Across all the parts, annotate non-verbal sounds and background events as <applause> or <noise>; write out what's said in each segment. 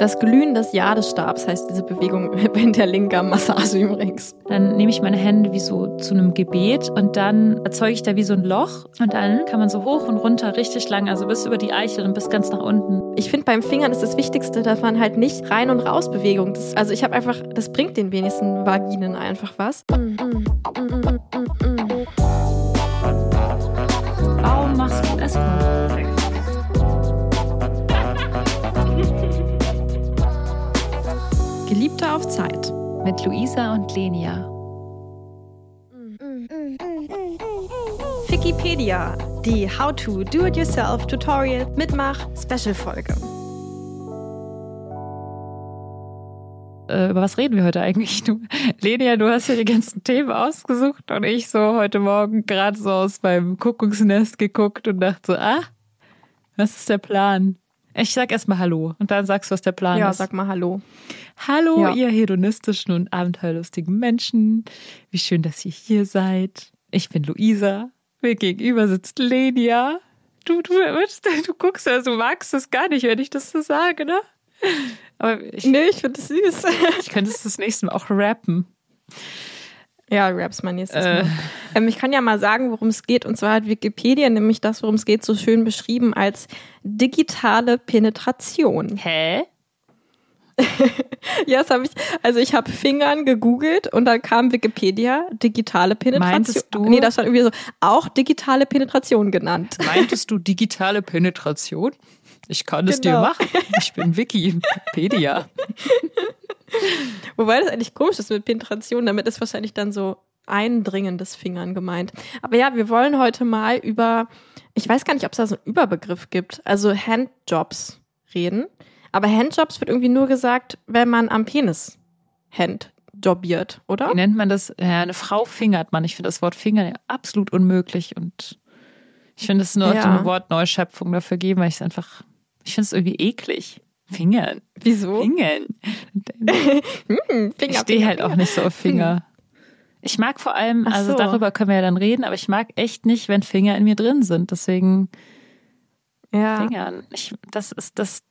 Das Glühen des Jadesstabs heißt diese Bewegung <laughs> in der linken Massage übrigens. Dann nehme ich meine Hände wie so zu einem Gebet und dann erzeuge ich da wie so ein Loch und dann kann man so hoch und runter richtig lang, also bis über die Eichel und bis ganz nach unten. Ich finde beim Fingern ist das Wichtigste, dass man halt nicht rein und raus Bewegung. Das, also ich habe einfach, das bringt den wenigsten Vaginen einfach was. Warum Geliebte auf Zeit. Mit Luisa und Lenia. Wikipedia, die How to Do It Yourself Tutorial Mitmach Special Folge. Äh, über was reden wir heute eigentlich? Du, Lenia, du hast ja die ganzen Themen ausgesucht und ich so heute Morgen gerade so aus meinem Kuckucksnest geguckt und dachte so, ah, was ist der Plan? Ich sag erstmal Hallo und dann sagst du, was der Plan Ja, ist. sag mal Hallo. Hallo, Ja. ihr hedonistischen und abenteuerlustigen Menschen. Wie schön, dass ihr hier seid. Ich bin Luisa. Mir gegenüber sitzt Lenia. Du, du, du guckst ja, du magst es gar nicht, wenn ich das so sage, ne? Aber ich, Nee, ich finde es süß. ich könnte es das nächste Mal auch rappen. Ja, raps mein nächstes Äh. Mal. Ähm, ich kann ja mal sagen, worum es geht. Und zwar hat Wikipedia nämlich das, worum es geht, so schön beschrieben als digitale Penetration. Hä? <laughs> Ja, das habe ich. Also ich habe Fingern gegoogelt und dann kam Wikipedia digitale Penetration. Meintest du- Nee, das stand irgendwie so auch digitale Penetration genannt. Meintest du digitale Penetration? Ich kann es dir Genau. machen. Ich bin Wikipedia. <laughs> <laughs> Wobei das eigentlich komisch ist mit Penetration. Damit ist wahrscheinlich dann so eindringendes Fingern gemeint. Aber ja, wir wollen heute mal über, ich weiß gar nicht, ob es da so einen Überbegriff gibt, also Handjobs reden. Aber Handjobs wird irgendwie nur gesagt, wenn man am Penis handjobbiert, oder? Wie nennt man das? Ja, eine Frau fingert man. Ich finde das Wort Finger ja absolut unmöglich und ich finde es nur Ja. eine Wortneuschöpfung dafür geben, weil ich es einfach, ich finde es irgendwie eklig. Fingern. Wieso? Fingern. <laughs> Hm, Finger, Ich stehe Finger, halt auch nicht so auf Finger. Ich mag vor allem, also so. darüber können wir ja dann reden, aber ich mag echt nicht, wenn Finger in mir drin sind. Deswegen Ja. Fingern. Ich, das ist das.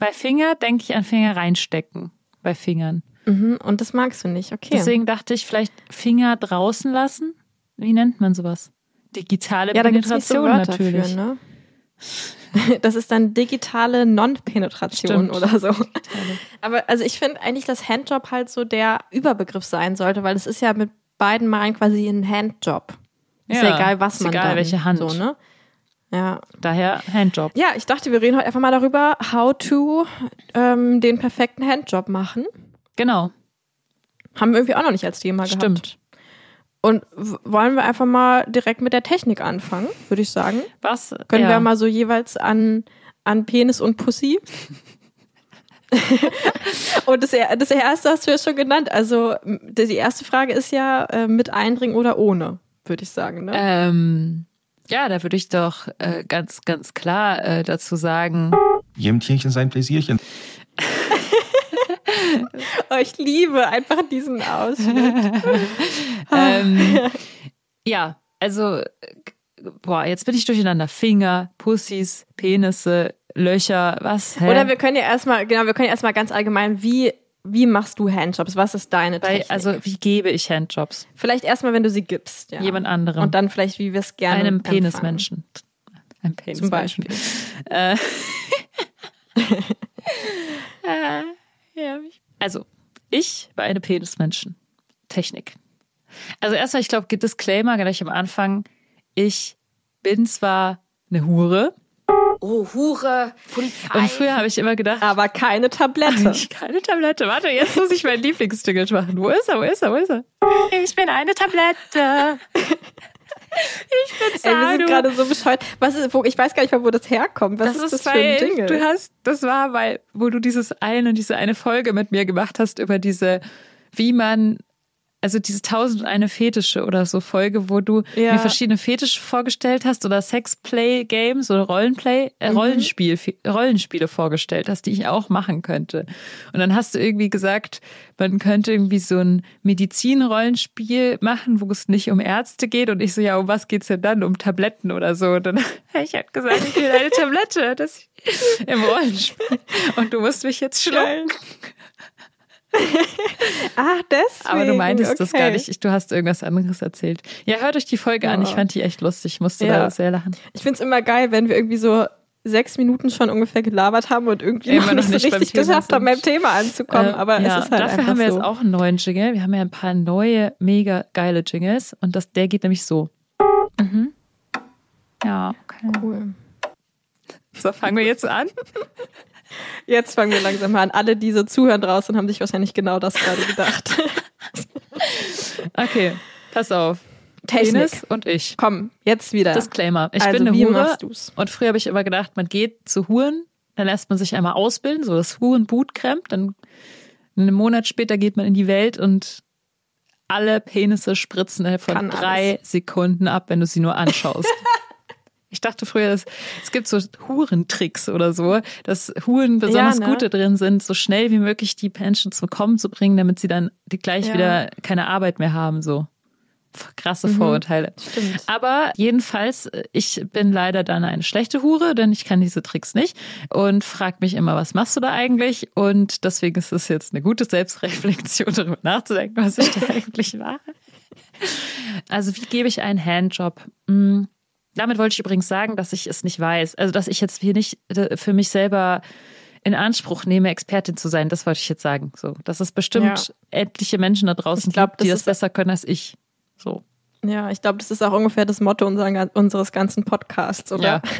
Bei Finger denke ich an Finger reinstecken. Bei Fingern. Mhm, und das magst du nicht, okay. Deswegen dachte ich, vielleicht Finger draußen lassen. Wie nennt man sowas? Digitale ja, da gibt es nicht so Penetration Wörter natürlich. für, ne? <laughs> Das ist dann digitale Non-Penetration oder so. Aber also ich finde eigentlich, dass Handjob halt so der Überbegriff sein sollte, weil es ist ja mit beiden Malen quasi ein Handjob. Ist ja, Ja, egal, was ist man egal, dann, welche Hand. So, ne? Ja. Daher Handjob. ja, ich dachte, wir reden heute einfach mal darüber, how to ähm, den perfekten Handjob machen. Genau, Haben wir irgendwie auch noch nicht als Thema gehabt. stimmt. Und wollen wir einfach mal direkt mit der Technik anfangen, würde ich sagen. Was? Können ja. wir mal so jeweils an, an Penis und Pussy? <laughs> und das, das erste hast du ja schon genannt. Also die erste Frage ist ja äh, mit Eindringen oder ohne, würde ich sagen. Ne? Ähm, ja, da würde ich doch äh, ganz, ganz klar äh, dazu sagen, Jedem Tierchen sein Pläsierchen. <laughs> Oh, ich liebe einfach diesen Ausschnitt. <laughs> ähm, ja, also, boah, jetzt bin ich durcheinander. Finger, Pussys, Penisse, Löcher, was? Hä? Oder wir können ja erstmal, genau, wir können ja erstmal ganz allgemein, wie, wie machst du Handjobs? Was ist deine Bei, Technik? also, wie gebe ich Handjobs? vielleicht erstmal, wenn du sie gibst. Ja. Jemand anderem. Und dann vielleicht, wie wir es gerne einem. Penismenschen. Ein Zum Penismenschen. Beispiel. Äh, <laughs> <laughs> äh, ja, ich- also, ich war eine Penismenschen. Technik. Also erstmal, ich glaube, Disclaimer gleich am Anfang. Ich bin zwar eine Hure. Oh, Hure, Polizei. Und früher habe ich immer gedacht, Aber keine Tablette. keine Tablette. Warte, jetzt muss ich meinen Lieblingsjingle machen. Wo ist er? Wo ist er? Wo ist er? Ich bin eine Tablette. <laughs> Ich bin Ey, wir sind gerade so bescheuert. Was ist, wo, ich weiß gar nicht mal, wo das herkommt. Was Das ist, ist, das für ein weil Jingle? du hast, das war, weil, wo du dieses eine, diese eine Folge mit mir gemacht hast über diese, wie man also diese tausend eine Fetische oder so Folge, wo du Ja. mir verschiedene Fetische vorgestellt hast oder Sexplay-Games oder Rollenplay, äh, Mhm. Rollenspiel, Rollenspiele vorgestellt hast, die ich auch machen könnte. Und dann hast du irgendwie gesagt, man könnte irgendwie so ein Medizin-Rollenspiel machen, wo es nicht um Ärzte geht. Und ich so, ja, um was geht's denn dann? Um Tabletten oder so. Und dann <laughs> ich halt gesagt, ich will eine Tablette das im Rollenspiel. Und du musst mich jetzt schlucken. <laughs> Ah, deswegen. Aber du meintest das gar okay. nicht. Ich- Du hast irgendwas anderes erzählt. Ja, hört euch die Folge an. Ja. Ich fand die echt lustig. Ich musste Ja. da sehr lachen. Ich find's immer geil, wenn wir irgendwie so sechs Minuten schon ungefähr gelabert haben und irgendwie Immer noch nicht so nicht richtig geschafft haben, beim. Thema anzukommen. Äh, Aber ja, es ist halt dafür haben wir so. jetzt auch einen neuen Jingle. Wir haben ja ein paar neue, mega geile Jingles. Und das, der geht nämlich so. Mhm. Ja, okay. Cool. So, fangen wir jetzt an. <laughs> Jetzt fangen wir langsam an. Alle, die so zuhören draußen, haben sich wahrscheinlich genau das gerade gedacht. Okay, pass auf. Technik. Penis und ich. Komm, jetzt wieder. Disclaimer. Ich also, bin eine wie Hure. Und früher habe ich immer gedacht, man geht zu Huren, dann lässt man sich einmal ausbilden, so das Huren-Bootcamp, dann einen Monat später geht man in die Welt und alle Penisse spritzen innerhalb von Kann drei Sekunden ab, wenn du sie nur anschaust. <laughs> ich dachte früher, es, es gibt so Hurentricks oder so, dass Huren besonders ne? gute drin sind, so schnell wie möglich die Menschen zum Kommen zu bringen, damit sie dann die gleich Ja. wieder keine Arbeit mehr haben, so. Krasse Mhm. Vorurteile. Stimmt. Aber jedenfalls, ich bin leider dann eine schlechte Hure, denn ich kann diese Tricks nicht und frag mich immer, was machst du da eigentlich? Und deswegen ist es jetzt eine gute Selbstreflexion, <laughs> darüber nachzudenken, was ich da <laughs> eigentlich mache. Also wie gebe ich einen Handjob? Hm, Damit wollte ich übrigens sagen, dass ich es nicht weiß. Also dass ich jetzt hier nicht äh, für mich selber in Anspruch nehme, Expertin zu sein. Das wollte ich jetzt sagen. So, dass es bestimmt Ja. etliche Menschen da draußen glaub, gibt, die das besser können als ich. So. Ja, ich glaube, das ist auch ungefähr das Motto unserer, unseres ganzen Podcasts, oder? Ja. <laughs>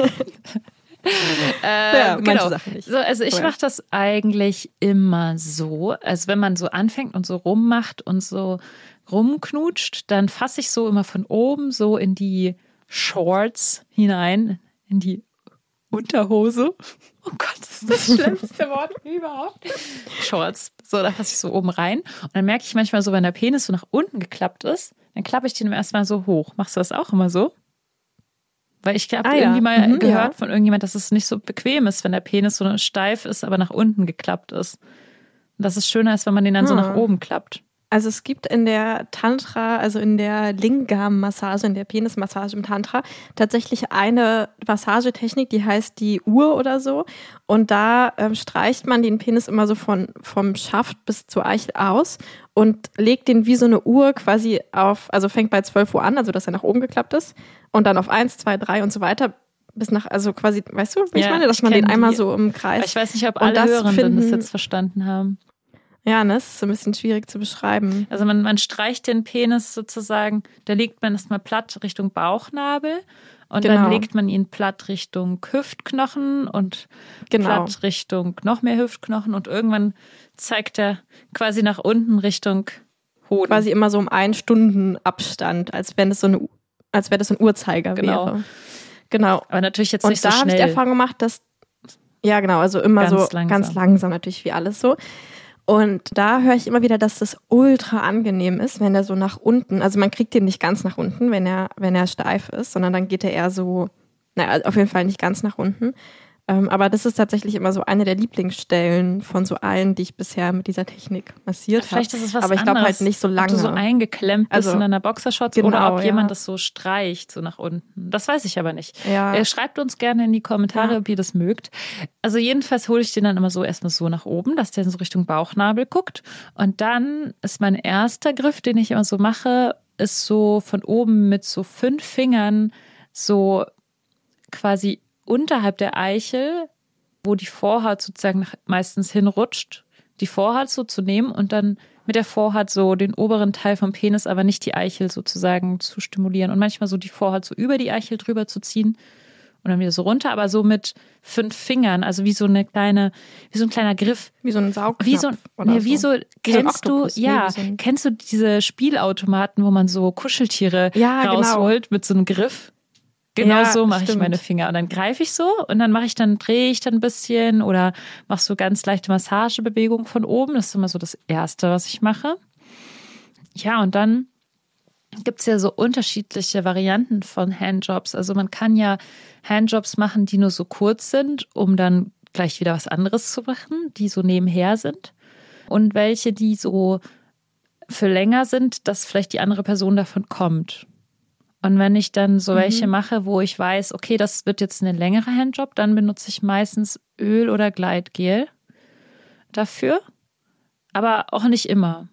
<laughs> Äh, Ja, genau. So, also ich mache das eigentlich immer so. Also wenn man so anfängt und so rummacht und so rumknutscht, dann fasse ich so immer von oben so in die Shorts hinein, in die Unterhose. Oh Gott, das ist das schlimmste Wort überhaupt. Shorts. So, da fasse ich so oben rein. Und dann merke ich manchmal so, wenn der Penis so nach unten geklappt ist, dann klappe ich den erstmal so hoch. Machst du das auch immer so? Weil ich habe Ah, ja. irgendwie mal Mhm, gehört ja. von irgendjemand, dass es nicht so bequem ist, wenn der Penis so steif ist, aber nach unten geklappt ist. Und dass es schöner ist, wenn man den dann so Hm. nach oben klappt. Also es gibt in der Tantra, also in der Lingam-Massage, in der Penismassage im Tantra, tatsächlich eine Massagetechnik, die heißt die Uhr oder so. Und da ähm, streicht man den Penis immer so von, vom Schaft bis zur Eichel aus und legt den wie so eine Uhr quasi auf, also fängt bei 12 Uhr an, also dass er nach oben geklappt ist, und dann auf 1, 2, 3 und so weiter bis nach, also quasi, weißt du, wie ich Ja, meine, dass ich man den einmal die. so im Kreis. ich weiß nicht, ob Und alle das Hörenden das finden- jetzt verstanden haben. Ja, ne, das ist so ein bisschen schwierig zu beschreiben. Also man, man streicht den Penis sozusagen, da legt man erstmal platt Richtung Bauchnabel und dann Genau. legt man ihn platt Richtung Hüftknochen und Genau. platt Richtung noch mehr Hüftknochen und irgendwann zeigt er quasi nach unten Richtung Hoden. quasi immer so um einen Stunden Abstand, als wenn es so eine, als wäre das so ein Uhrzeiger Genau. wäre. Genau. Aber natürlich jetzt Und nicht da so habe ich schnell. die Erfahrung gemacht, dass ja genau, also immer Ganz so langsam. ganz langsam natürlich wie alles so. Und da höre ich immer wieder, dass das ultra angenehm ist, wenn er so nach unten, also man kriegt den nicht ganz nach unten, wenn er wenn er steif ist, sondern dann geht er eher so, naja, auf jeden Fall nicht ganz nach unten. Ähm, aber das ist tatsächlich immer so eine der Lieblingsstellen von so allen, die ich bisher mit dieser Technik massiert habe. Vielleicht ist es was Aber ich glaube halt nicht so lange. Ob du so eingeklemmt bist Also, in deiner Boxershorts genau, oder ob ja. jemand das so streicht, so nach unten. Das weiß ich aber nicht. Ja. Äh, Schreibt uns gerne in die Kommentare, Ja. ob ihr das mögt. Also jedenfalls hole ich den dann immer so erstmal so nach oben, dass der so Richtung Bauchnabel guckt. Und dann ist mein erster Griff, den ich immer so mache, ist so von oben mit so fünf Fingern so quasi unterhalb der Eichel, wo die Vorhaut sozusagen meistens hinrutscht, die Vorhaut so zu nehmen und dann mit der Vorhaut so den oberen Teil vom Penis, aber nicht die Eichel sozusagen zu stimulieren und manchmal so die Vorhaut so über die Eichel drüber zu ziehen und dann wieder so runter, aber so mit fünf Fingern, also wie so eine kleine, wie so ein kleiner Griff. Wie so ein Saugknopf. Wie so, oder nee, wie so, so kennst du, Oktopus, nee, ja, wie so kennst du diese Spielautomaten, wo man so Kuscheltiere Ja, genau. rausholt mit so einem Griff? Genau Ja, so mache ich meine Finger. Und dann greife ich so und dann mache ich dann, drehe ich dann ein bisschen oder mache so ganz leichte Massagebewegungen von oben. Das ist immer so das Erste, was ich mache. Ja, und dann gibt es ja so unterschiedliche Varianten von Handjobs. Also man kann ja Handjobs machen, die nur so kurz sind, um dann gleich wieder was anderes zu machen, die so nebenher sind. Und welche, die so für länger sind, dass vielleicht die andere Person davon kommt. Und wenn ich dann so welche Mhm. mache, wo ich weiß, okay, das wird jetzt ein längerer Handjob, dann benutze ich meistens Öl oder Gleitgel dafür. Aber auch nicht immer.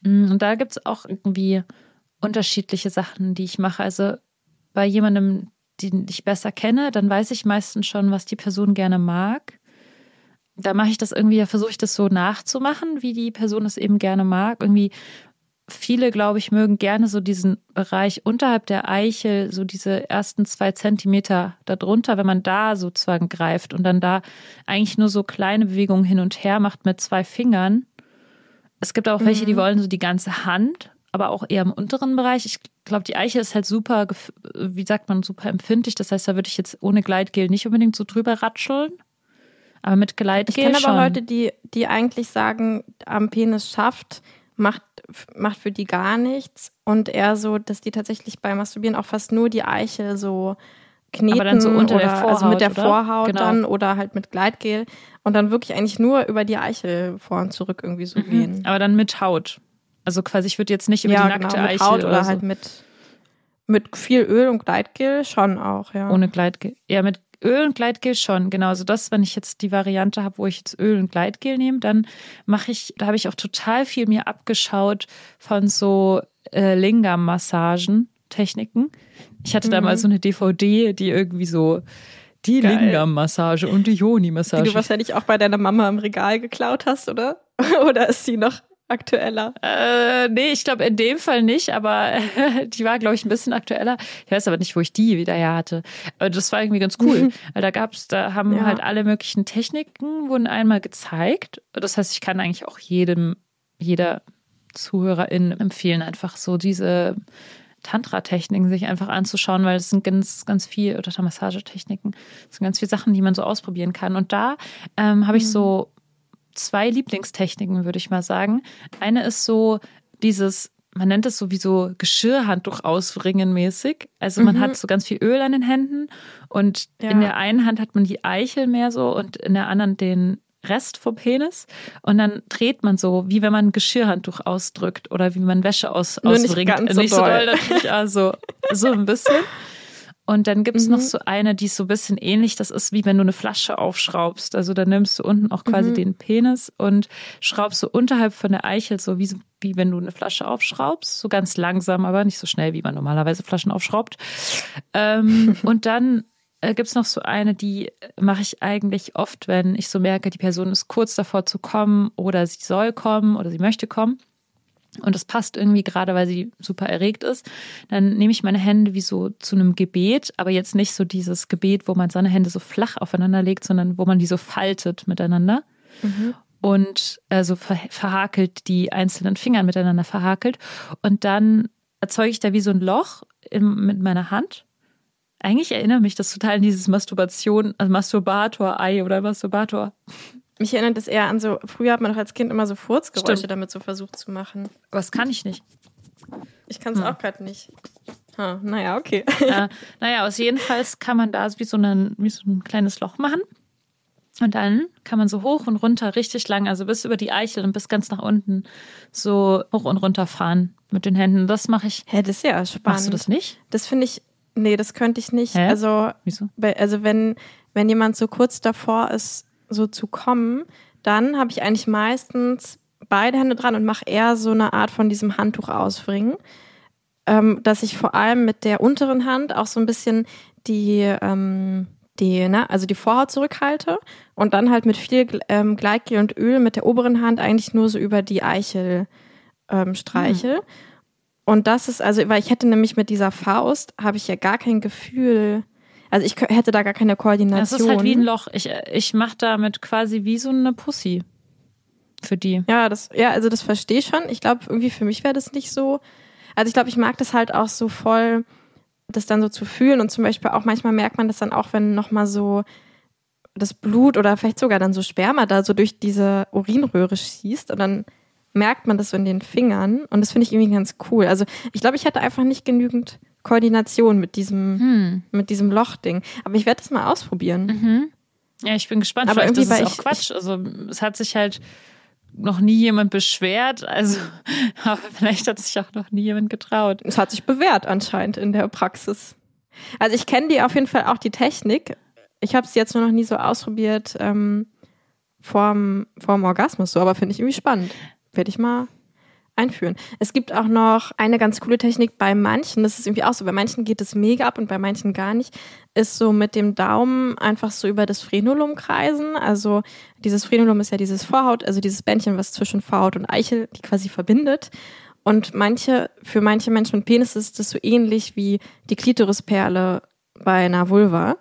Mm, Und da gibt es auch irgendwie unterschiedliche Sachen, die ich mache. Also bei jemandem, den ich besser kenne, dann weiß ich meistens schon, was die Person gerne mag. Da mache ich das irgendwie, da versuche ich das so nachzumachen, wie die Person es eben gerne mag. Irgendwie viele, glaube ich, mögen gerne so diesen Bereich unterhalb der Eichel, so diese ersten zwei Zentimeter darunter, wenn man da sozusagen greift und dann da eigentlich nur so kleine Bewegungen hin und her macht mit zwei Fingern. Es gibt auch welche, die wollen so die ganze Hand, aber auch eher im unteren Bereich. Ich glaube, die Eichel ist halt super, wie sagt man, super empfindlich. Das heißt, da würde ich jetzt ohne Gleitgel nicht unbedingt so drüber ratscheln. Aber mit Ich Gleitgel kenne schon. aber Leute, die, die eigentlich sagen, am Penis schafft, macht, macht für die gar nichts. Und eher so, dass die tatsächlich beim Masturbieren auch fast nur die Eichel so kneten Aber dann so unter oder der also mit der Vorhaut, oder? Vorhaut Genau. dann oder halt mit Gleitgel und dann wirklich eigentlich nur über die Eichel vor und zurück irgendwie so gehen. aber dann mit Haut. Also quasi, ich würde jetzt nicht über ja, die nackte genau, mit Eichel Haut oder, oder so. halt mit, mit viel Öl und Gleitgel schon auch, ja. Ohne Gleitgel. Ja, mit Öl und Gleitgel schon. Genau. Also das, wenn ich jetzt die Variante habe, wo ich jetzt Öl und Gleitgel nehme, dann mache ich, da habe ich auch total viel mir abgeschaut von so äh, Lingam-Massagen, Techniken. Ich hatte da Mhm. mal so eine DVD, die irgendwie so die. Lingam-Massage und die die Yoni-Massage. du wahrscheinlich auch bei deiner Mama im Regal geklaut hast, oder? <laughs> oder ist sie noch aktueller? Äh, nee, ich glaube in dem Fall nicht, aber <laughs> die war, glaube ich, ein bisschen aktueller. Ich weiß aber nicht, wo ich die wieder her hatte. Aber das war irgendwie ganz cool. <laughs> Weil da gab's, da haben Ja. halt alle möglichen Techniken wurden einmal gezeigt. Das heißt, ich kann eigentlich auch jedem, jeder Zuhörerin empfehlen, einfach so diese Tantra-Techniken sich einfach anzuschauen, weil es sind ganz, ganz viel, oder Massagetechniken, es sind ganz viele Sachen, die man so ausprobieren kann. Und da ähm, habe ich so zwei Lieblingstechniken, würde ich mal sagen. Eine ist so dieses, man nennt es so wie so Geschirrhandtuch ausringen mäßig. Also man Mhm. hat so ganz viel Öl an den Händen und Ja. in der einen Hand hat man die Eichel mehr so und in der anderen den Rest vom Penis und dann dreht man so, wie wenn man ein Geschirrhandtuch ausdrückt oder wie man Wäsche aus, Nur nicht ausringt. ganz so nicht so doll. doll natürlich, also so ein bisschen. Und dann gibt's Mhm. noch so eine, die ist so ein bisschen ähnlich. Das ist wie wenn du eine Flasche aufschraubst. Also da nimmst du unten auch quasi Mhm. den Penis und schraubst so unterhalb von der Eichel, so wie, wie wenn du eine Flasche aufschraubst. So ganz langsam, aber nicht so schnell, wie man normalerweise Flaschen aufschraubt. Ähm, <laughs> und dann äh, gibt's noch so eine, die mache ich eigentlich oft, wenn ich so merke, die Person ist kurz davor zu kommen oder sie soll kommen oder sie möchte kommen. Und das passt irgendwie gerade, weil sie super erregt ist. Dann nehme ich meine Hände wie so zu einem Gebet, aber jetzt nicht so dieses Gebet, wo man seine Hände so flach aufeinander legt, sondern wo man die so faltet miteinander und also ver verhakelt die einzelnen Finger miteinander verhakelt. Und dann erzeuge ich da wie so ein Loch im, mit meiner Hand. Eigentlich erinnert mich das total an dieses Masturbation, also Masturbator-Ei oder Masturbator. Mich erinnert das eher an so, früher hat man doch als Kind immer so Furzgeräusche Stimmt. damit so versucht zu machen. Aber das kann ich nicht. Ich kann es Hm. auch gerade nicht. Ha, naja, okay. äh, <laughs> naja, aus jedenfalls kann man da wie so, ein, wie so ein kleines Loch machen. Und dann kann man so hoch und runter richtig lang, also bis über die Eichel und bis ganz nach unten, so hoch und runter fahren mit den Händen. Das mache ich. Hä, das ist ja spannend. Machst du das nicht? Das finde ich, nee, das könnte ich nicht. Hä? Also, Wieso? also wenn, wenn jemand so kurz davor ist, so zu kommen, dann habe ich eigentlich meistens beide Hände dran und mache eher so eine Art von diesem Handtuch ausbringen, ähm, dass ich vor allem mit der unteren Hand auch so ein bisschen die, ähm, die, ne, also die Vorhaut zurückhalte und dann halt mit viel ähm, Gleitgel und Öl mit der oberen Hand eigentlich nur so über die Eichel ähm, streiche. Und das ist also, weil ich hätte nämlich mit dieser Faust, habe ich ja gar kein Gefühl, also ich hätte da gar keine Koordination. Das ist halt wie ein Loch. Ich, ich mache damit quasi wie so eine Pussy für die. Ja, das, ja, also das verstehe ich schon. Ich glaube, irgendwie für mich wäre das nicht so. Also ich glaube, ich mag das halt auch so voll, das dann so zu fühlen und zum Beispiel auch manchmal merkt man das dann auch, wenn nochmal so das Blut oder vielleicht sogar dann so Sperma da so durch diese Urinröhre schießt und dann merkt man das so in den Fingern und das finde ich irgendwie ganz cool. Also ich glaube, ich hatte einfach nicht genügend Koordination mit diesem, Hm. mit diesem Lochding. Aber ich werde das mal ausprobieren. Mhm. Ja, ich bin gespannt. Aber Vielleicht irgendwie ist es auch ich- Quatsch. Also es hat sich halt noch nie jemand beschwert. Also, <laughs> aber vielleicht hat sich auch noch nie jemand getraut. Es hat sich bewährt anscheinend in der Praxis. Also ich kenne die auf jeden Fall auch die Technik. Ich habe es jetzt nur noch nie so ausprobiert ähm, vorm, vorm Orgasmus so, aber finde ich irgendwie spannend. Werde ich mal einführen. Es gibt auch noch eine ganz coole Technik bei manchen, das ist irgendwie auch so, bei manchen geht es mega ab und bei manchen gar nicht, ist so mit dem Daumen einfach so über das Frenulum kreisen. Also dieses Frenulum ist ja dieses Vorhaut, also dieses Bändchen, was zwischen Vorhaut und Eichel die quasi verbindet. Und manche, für manche Menschen mit Penis ist das so ähnlich wie die Klitorisperle bei einer Vulva.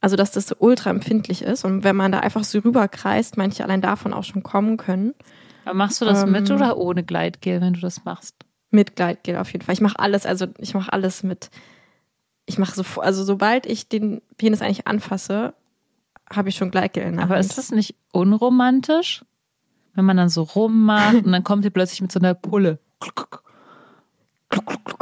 Also, dass das so ultra empfindlich ist. Und wenn man da einfach so rüberkreist, manche allein davon auch schon kommen können. Aber machst du das Ähm. mit oder ohne Gleitgel, wenn du das machst? Mit Gleitgel auf jeden Fall. Ich mache alles, also ich mache alles mit. Ich mache so, also sobald ich den Penis eigentlich anfasse, habe ich schon Gleitgel in der Aber Hand. ist das nicht unromantisch? Wenn man dann so rummacht und dann kommt ihr plötzlich mit so einer Pulle.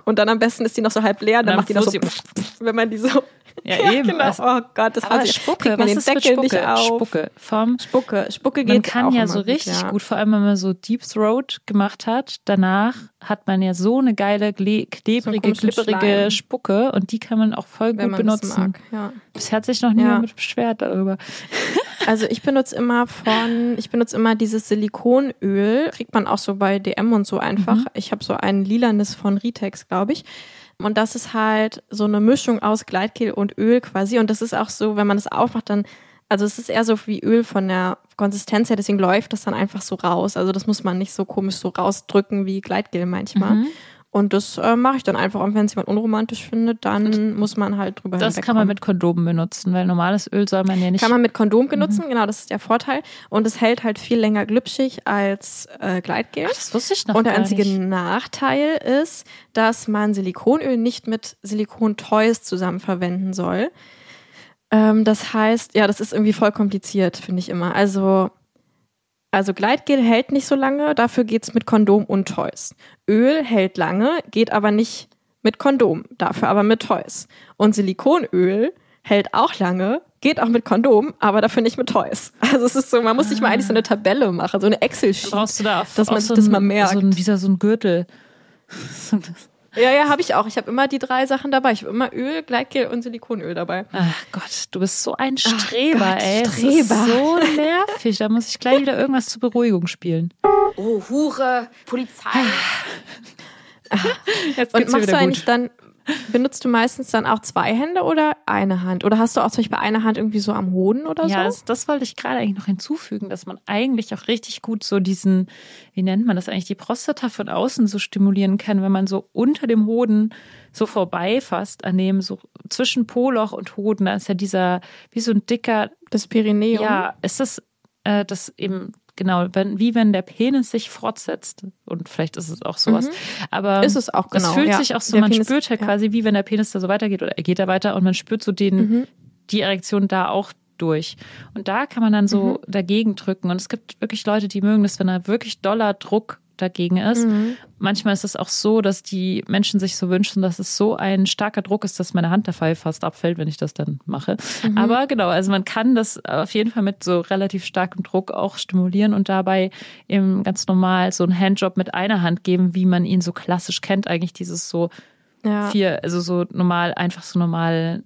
Und dann am besten ist die noch so halb leer, dann, dann macht die noch so, <laughs> wenn man die so. <laughs> Ja, eben. Genau. Also, oh Gott, das war Spucke, was ist mit Deckel Spucke? nicht auf. Spucke. Vom Spucke, Spucke geht Man kann ja immer so richtig ja. gut, vor allem wenn man so Deep Throat gemacht hat, danach hat man ja so eine geile, klebrige, glibberige. Spucke und die kann man auch voll wenn gut benutzen. Ja. Bisher hat sich noch Ja. niemand beschwert darüber. <laughs> Also ich benutze immer von, ich benutze immer dieses Silikonöl, kriegt man auch so bei DM und so einfach. Mhm. Ich habe so ein lilanes von Ritex, glaube ich. Und das ist halt so eine Mischung aus Gleitgel und Öl quasi. Und das ist auch so, wenn man das aufmacht, dann, also es ist eher so wie Öl von der Konsistenz her, deswegen läuft das dann einfach so raus. Also das muss man nicht so komisch so rausdrücken wie Gleitgel manchmal. Mhm. Und das äh, mache ich dann einfach. Und wenn es jemand unromantisch findet, dann muss man halt drüber Das kann man mit Kondomen benutzen, weil normales Öl soll man ja nicht. Kann man mit Kondom benutzen, genau, das ist der Vorteil. Und es hält halt viel länger glitschig als äh, Gleitgel. Ach, das wusste ich noch Und der einzige nicht. Nachteil ist, dass man Silikonöl nicht mit Silikon-Toys zusammen verwenden soll. Ähm, das heißt, ja, das ist irgendwie voll kompliziert, finde ich immer. Also, also Gleitgel hält nicht so lange, dafür geht's mit Kondom und Toys. Öl hält lange, geht aber nicht mit Kondom, dafür aber mit Toys. Und Silikonöl hält auch lange, geht auch mit Kondom, aber dafür nicht mit Toys. <laughs> Also es ist so, man muss sich mal eigentlich so eine Tabelle machen, so eine Excel-Sheet. brauchst du da dass man sich so das mal merkt. So ein, dieser so ein Gürtel. <laughs> Ja, ja, habe ich auch. Ich habe immer die drei Sachen dabei. Ich habe immer Öl, Gleitgel und Silikonöl dabei. Ach Gott, du bist so ein Streber, Gott, ey. Das Streber. ist so nervig. Da muss ich gleich wieder irgendwas zur Beruhigung spielen. Oh, Hure, Polizei. Jetzt Und machst du eigentlich dann, benutzt du meistens dann auch zwei Hände oder eine Hand? Oder hast du auch zum Beispiel eine Hand irgendwie so am Hoden oder Ja, so? das, das wollte ich gerade eigentlich noch hinzufügen, dass man eigentlich auch richtig gut so diesen, wie nennt man das eigentlich, die Prostata von außen so stimulieren kann, wenn man so unter dem Hoden so vorbeifasst an dem, so zwischen Poloch und Hoden, da ist ja dieser, wie so ein dicker, Das Perineum. ja, ist das, äh, das eben, genau, wenn, wie wenn der Penis sich fortsetzt. Und vielleicht ist es auch sowas. Aber Mhm. Ist es auch, genau, Das fühlt ja. sich auch so, Der man Penis- spürt halt ja. quasi, wie wenn der Penis da so weitergeht oder er geht da weiter und man spürt so den, Mhm. die Erektion da auch durch. Und da kann man dann so Mhm. dagegen drücken. Und es gibt wirklich Leute, die mögen das, wenn da wirklich doller Druck dagegen ist. Mhm. Manchmal ist es auch so, dass die Menschen sich so wünschen, dass es so ein starker Druck ist, dass meine Hand dabei fast abfällt, wenn ich das dann mache. Mhm. Aber genau, also man kann das auf jeden Fall mit so relativ starkem Druck auch stimulieren und dabei eben ganz normal so einen Handjob mit einer Hand geben, wie man ihn so klassisch kennt. Eigentlich dieses so ja. vier, also so normal, einfach so normal,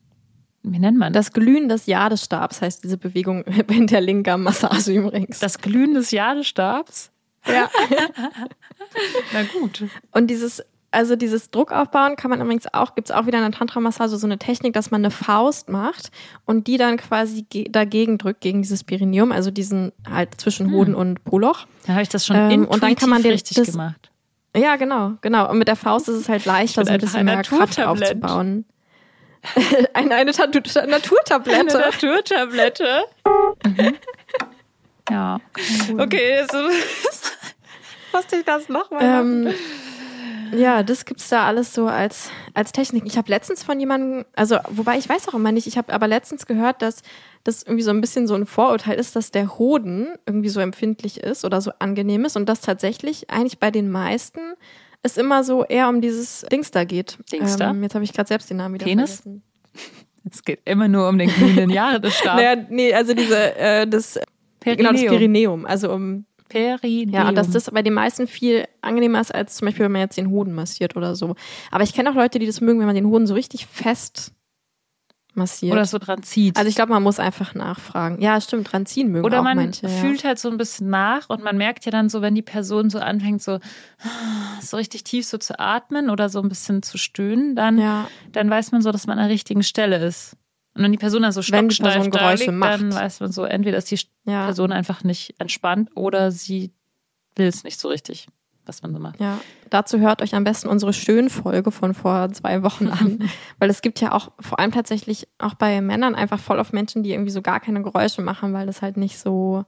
wie nennt man das? Das Glühen des Jadesstabs heißt diese Bewegung <laughs> in der Linga-Massage übrigens. Das Glühen des Jadestabs? Ja. <laughs> Na gut. Und dieses, also dieses Druckaufbauen kann man übrigens auch, gibt's auch wieder in der Tantra-Massage so eine Technik, dass man eine Faust macht und die dann quasi ge- dagegen drückt, gegen dieses Perineum, also diesen halt zwischen Hoden und Poloch. Da habe ich das schon Ähm, und dann kann man den- richtig das- gemacht. Ja, genau, genau. Und mit der Faust ist es halt leichter, Ich so ein bisschen mehr Kraft aufzubauen. <laughs> eine eine Naturtablette. Naturtablette. <laughs> Ja. Okay, so <laughs> musste ich das nochmal Ähm, Ja, das gibt's da alles so als, als Technik. Ich habe letztens von jemandem, also wobei ich weiß auch immer nicht, ich habe aber letztens gehört, dass das irgendwie so ein bisschen so ein Vorurteil ist, dass der Hoden irgendwie so empfindlich ist oder so angenehm ist und dass tatsächlich eigentlich bei den meisten es immer so eher um dieses Dings da geht. Dings da? Ähm, jetzt habe ich gerade selbst den Namen wieder Penis? vergessen. <laughs> Es geht immer nur um den grünen <laughs> Jahresstab. Naja, nee, also diese, äh, das, genau, das Perineum. Also um, Perineum. ja, und dass das bei den meisten viel angenehmer ist, als zum Beispiel, wenn man jetzt den Hoden massiert oder so. Aber ich kenne auch Leute, die das mögen, wenn man den Hoden so richtig fest massiert. Oder so dran zieht. Also ich glaube, man muss einfach nachfragen. Ja, stimmt, dran ziehen mögen Oder auch man manche. fühlt halt so ein bisschen nach und man merkt ja dann so, wenn die Person so anfängt, so, so richtig tief so zu atmen oder so ein bisschen zu stöhnen, dann, ja. ja. dann weiß man so, dass man an der richtigen Stelle ist. Und wenn die Person dann so stocksteif da Geräusche liegt, macht. dann weiß man so, entweder ist die Ja. Person einfach nicht entspannt oder sie will es nicht so richtig, was man so macht. Ja, dazu hört euch am besten unsere Stöhnfolge von vor zwei Wochen an, <laughs> weil es gibt ja auch vor allem tatsächlich auch bei Männern einfach voll auf Menschen, die irgendwie so gar keine Geräusche machen, weil das halt nicht so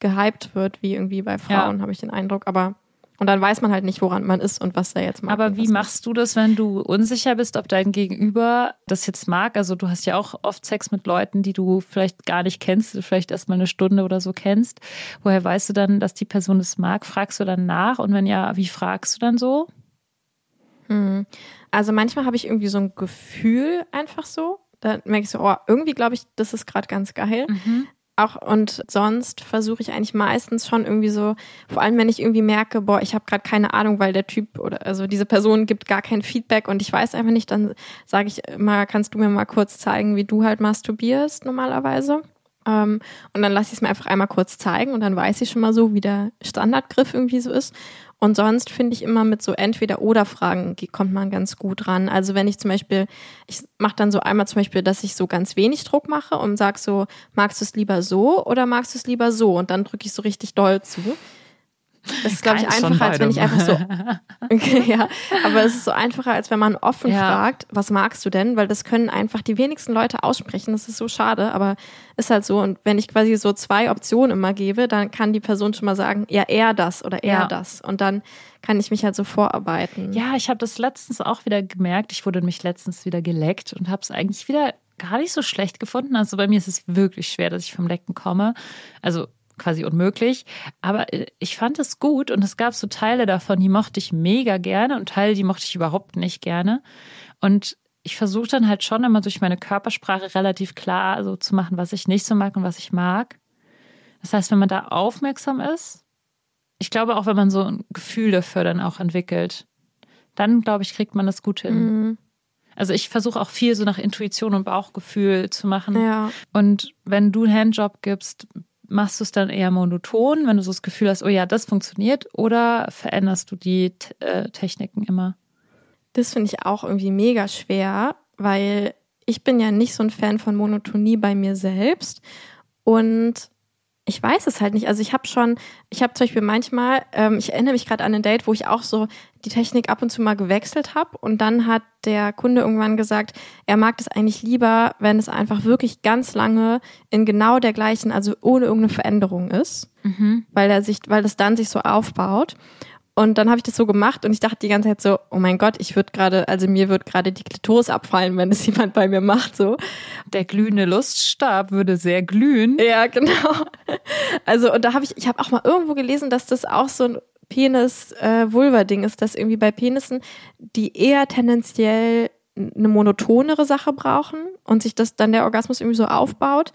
gehypt wird wie irgendwie bei Frauen, habe ich den Eindruck. Aber und dann weiß man halt nicht, woran man ist und was er jetzt macht. Aber wie machst du das, wenn du unsicher bist, ob dein Gegenüber das jetzt mag? Also du hast ja auch oft Sex mit Leuten, die du vielleicht gar nicht kennst, vielleicht erst mal eine Stunde oder so kennst. Woher weißt du dann, dass die Person es mag? Fragst du dann nach? Und wenn ja, wie fragst du dann so? Hm. Also manchmal habe ich irgendwie so ein Gefühl einfach so. Da merke ich so, oh, irgendwie glaube ich, das ist gerade ganz geil. Auch und sonst versuche ich eigentlich meistens schon irgendwie so, vor allem wenn ich irgendwie merke, boah, ich habe gerade keine Ahnung, weil der Typ oder also diese Person gibt gar kein Feedback und ich weiß einfach nicht, dann sage ich immer, kannst du mir mal kurz zeigen, wie du halt masturbierst normalerweise? Ähm, und dann lasse ich es mir einfach einmal kurz zeigen und dann weiß ich schon mal so, wie der Standardgriff irgendwie so ist. Und sonst finde ich immer mit so Entweder-Oder-Fragen ge- kommt man ganz gut ran. Also wenn ich zum Beispiel, ich mache dann so einmal zum Beispiel, dass ich so ganz wenig Druck mache und sag so, magst du es lieber so oder magst du es lieber so? Und dann drücke ich so richtig doll zu. Das ist, glaube ich, einfacher, als wenn ich einfach so <laughs> Okay, ja, aber es ist so einfacher, als wenn man offen Ja. fragt, was magst du denn? Weil das können einfach die wenigsten Leute aussprechen. Das ist so schade, aber ist halt so. Und wenn ich quasi so zwei Optionen immer gebe, dann kann die Person schon mal sagen, ja, eher das oder eher Ja. das. Und dann kann ich mich halt so vorarbeiten. Ja, ich habe das letztens auch wieder gemerkt. Ich wurde mich letztens wieder geleckt und habe es eigentlich wieder gar nicht so schlecht gefunden. Also bei mir ist es wirklich schwer, dass ich vom Lecken komme. Also quasi unmöglich. Aber äh, ich fand es gut und es gab so Teile davon, die mochte ich mega gerne und Teile, die mochte ich überhaupt nicht gerne. Und ich versuche dann halt schon immer durch meine Körpersprache relativ klar so zu machen, was ich nicht so mag und was ich mag. Das heißt, wenn man da aufmerksam ist, ich glaube auch, wenn man so ein Gefühl dafür dann auch entwickelt, dann glaube ich, kriegt man das gut hin. Mhm. Also ich versuche auch viel so nach Intuition und Bauchgefühl zu machen. Ja. Und wenn du einen Handjob gibst, machst du es dann eher monoton, wenn du so das Gefühl hast, oh ja, das funktioniert, oder veränderst du die T- äh, Techniken immer? Das finde ich auch irgendwie mega schwer, weil ich bin ja nicht so ein Fan von Monotonie bei mir selbst. Und ich weiß es halt nicht. Also ich habe schon, ich habe zum Beispiel manchmal, ähm, ich erinnere mich gerade an ein Date, wo ich auch so die Technik ab und zu mal gewechselt habe. Und dann hat der Kunde irgendwann gesagt, er mag das eigentlich lieber, wenn es einfach wirklich ganz lange in genau der gleichen, also ohne irgendeine Veränderung ist, weil er sich, weil das dann sich so aufbaut. Und dann habe ich das so gemacht und ich dachte die ganze Zeit so, oh mein Gott, ich würde gerade, also mir wird gerade die Klitoris abfallen, wenn es <laughs> jemand bei mir macht, so. Der glühende Luststab würde sehr glühen. Ja, genau. Also, und da habe ich, ich habe auch mal irgendwo gelesen, dass das auch so ein Penis-Vulva-Ding ist, dass irgendwie bei Penissen, die eher tendenziell eine monotonere Sache brauchen und sich das dann der Orgasmus irgendwie so aufbaut.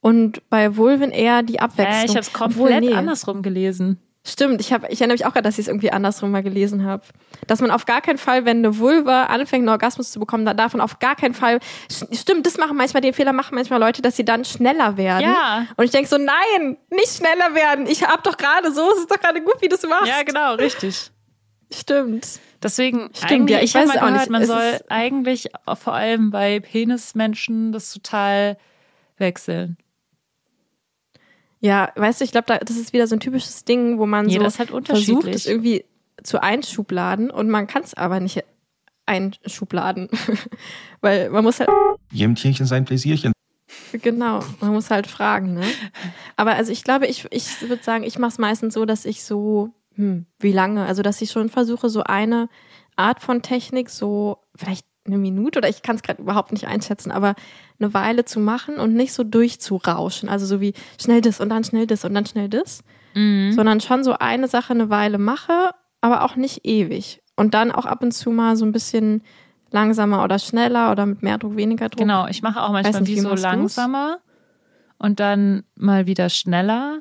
Und bei Vulven eher die Abwechslung. Äh, ich habe es Obwohl, komplett nee. andersrum gelesen. Stimmt, ich, hab, ich erinnere mich auch gerade, dass ich es irgendwie andersrum mal gelesen habe. Dass man auf gar keinen Fall, wenn eine Vulva anfängt, einen Orgasmus zu bekommen, dann darf man auf gar keinen Fall. Stimmt, das machen manchmal, den Fehler machen manchmal Leute, dass sie dann schneller werden. Ja. Und ich denke so, nein, nicht schneller werden. Ich hab doch gerade so, es ist doch gerade gut, wie du es machst. Ja, genau, richtig. Stimmt. Deswegen, Stimmt, ja, ich ich habe weiß auch gehört, nicht. man soll eigentlich vor allem bei Penismenschen das total wechseln. Ja, weißt du, ich glaube, da, das ist wieder so ein typisches Ding, wo man Jeder so halt versucht, es irgendwie zu einschubladen und man kann es aber nicht einschubladen. <laughs> Weil man muss halt Jedem Tierchen sein Pläsierchen. Genau, man muss halt fragen, ne? Aber also ich glaube, ich, ich würde sagen, ich mache es meistens so, dass ich so, hm, wie lange? Also dass ich schon versuche, so eine Art von Technik, so vielleicht eine Minute oder ich kann es gerade überhaupt nicht einschätzen, aber eine Weile zu machen und nicht so durchzurauschen. Also so wie schnell das und dann schnell das und dann schnell das, Mhm. sondern schon so eine Sache eine Weile mache, aber auch nicht ewig. Und dann auch ab und zu mal so ein bisschen langsamer oder schneller oder mit mehr Druck, weniger Druck. Genau, ich mache auch manchmal nicht, wie wie so langsamer und dann mal wieder schneller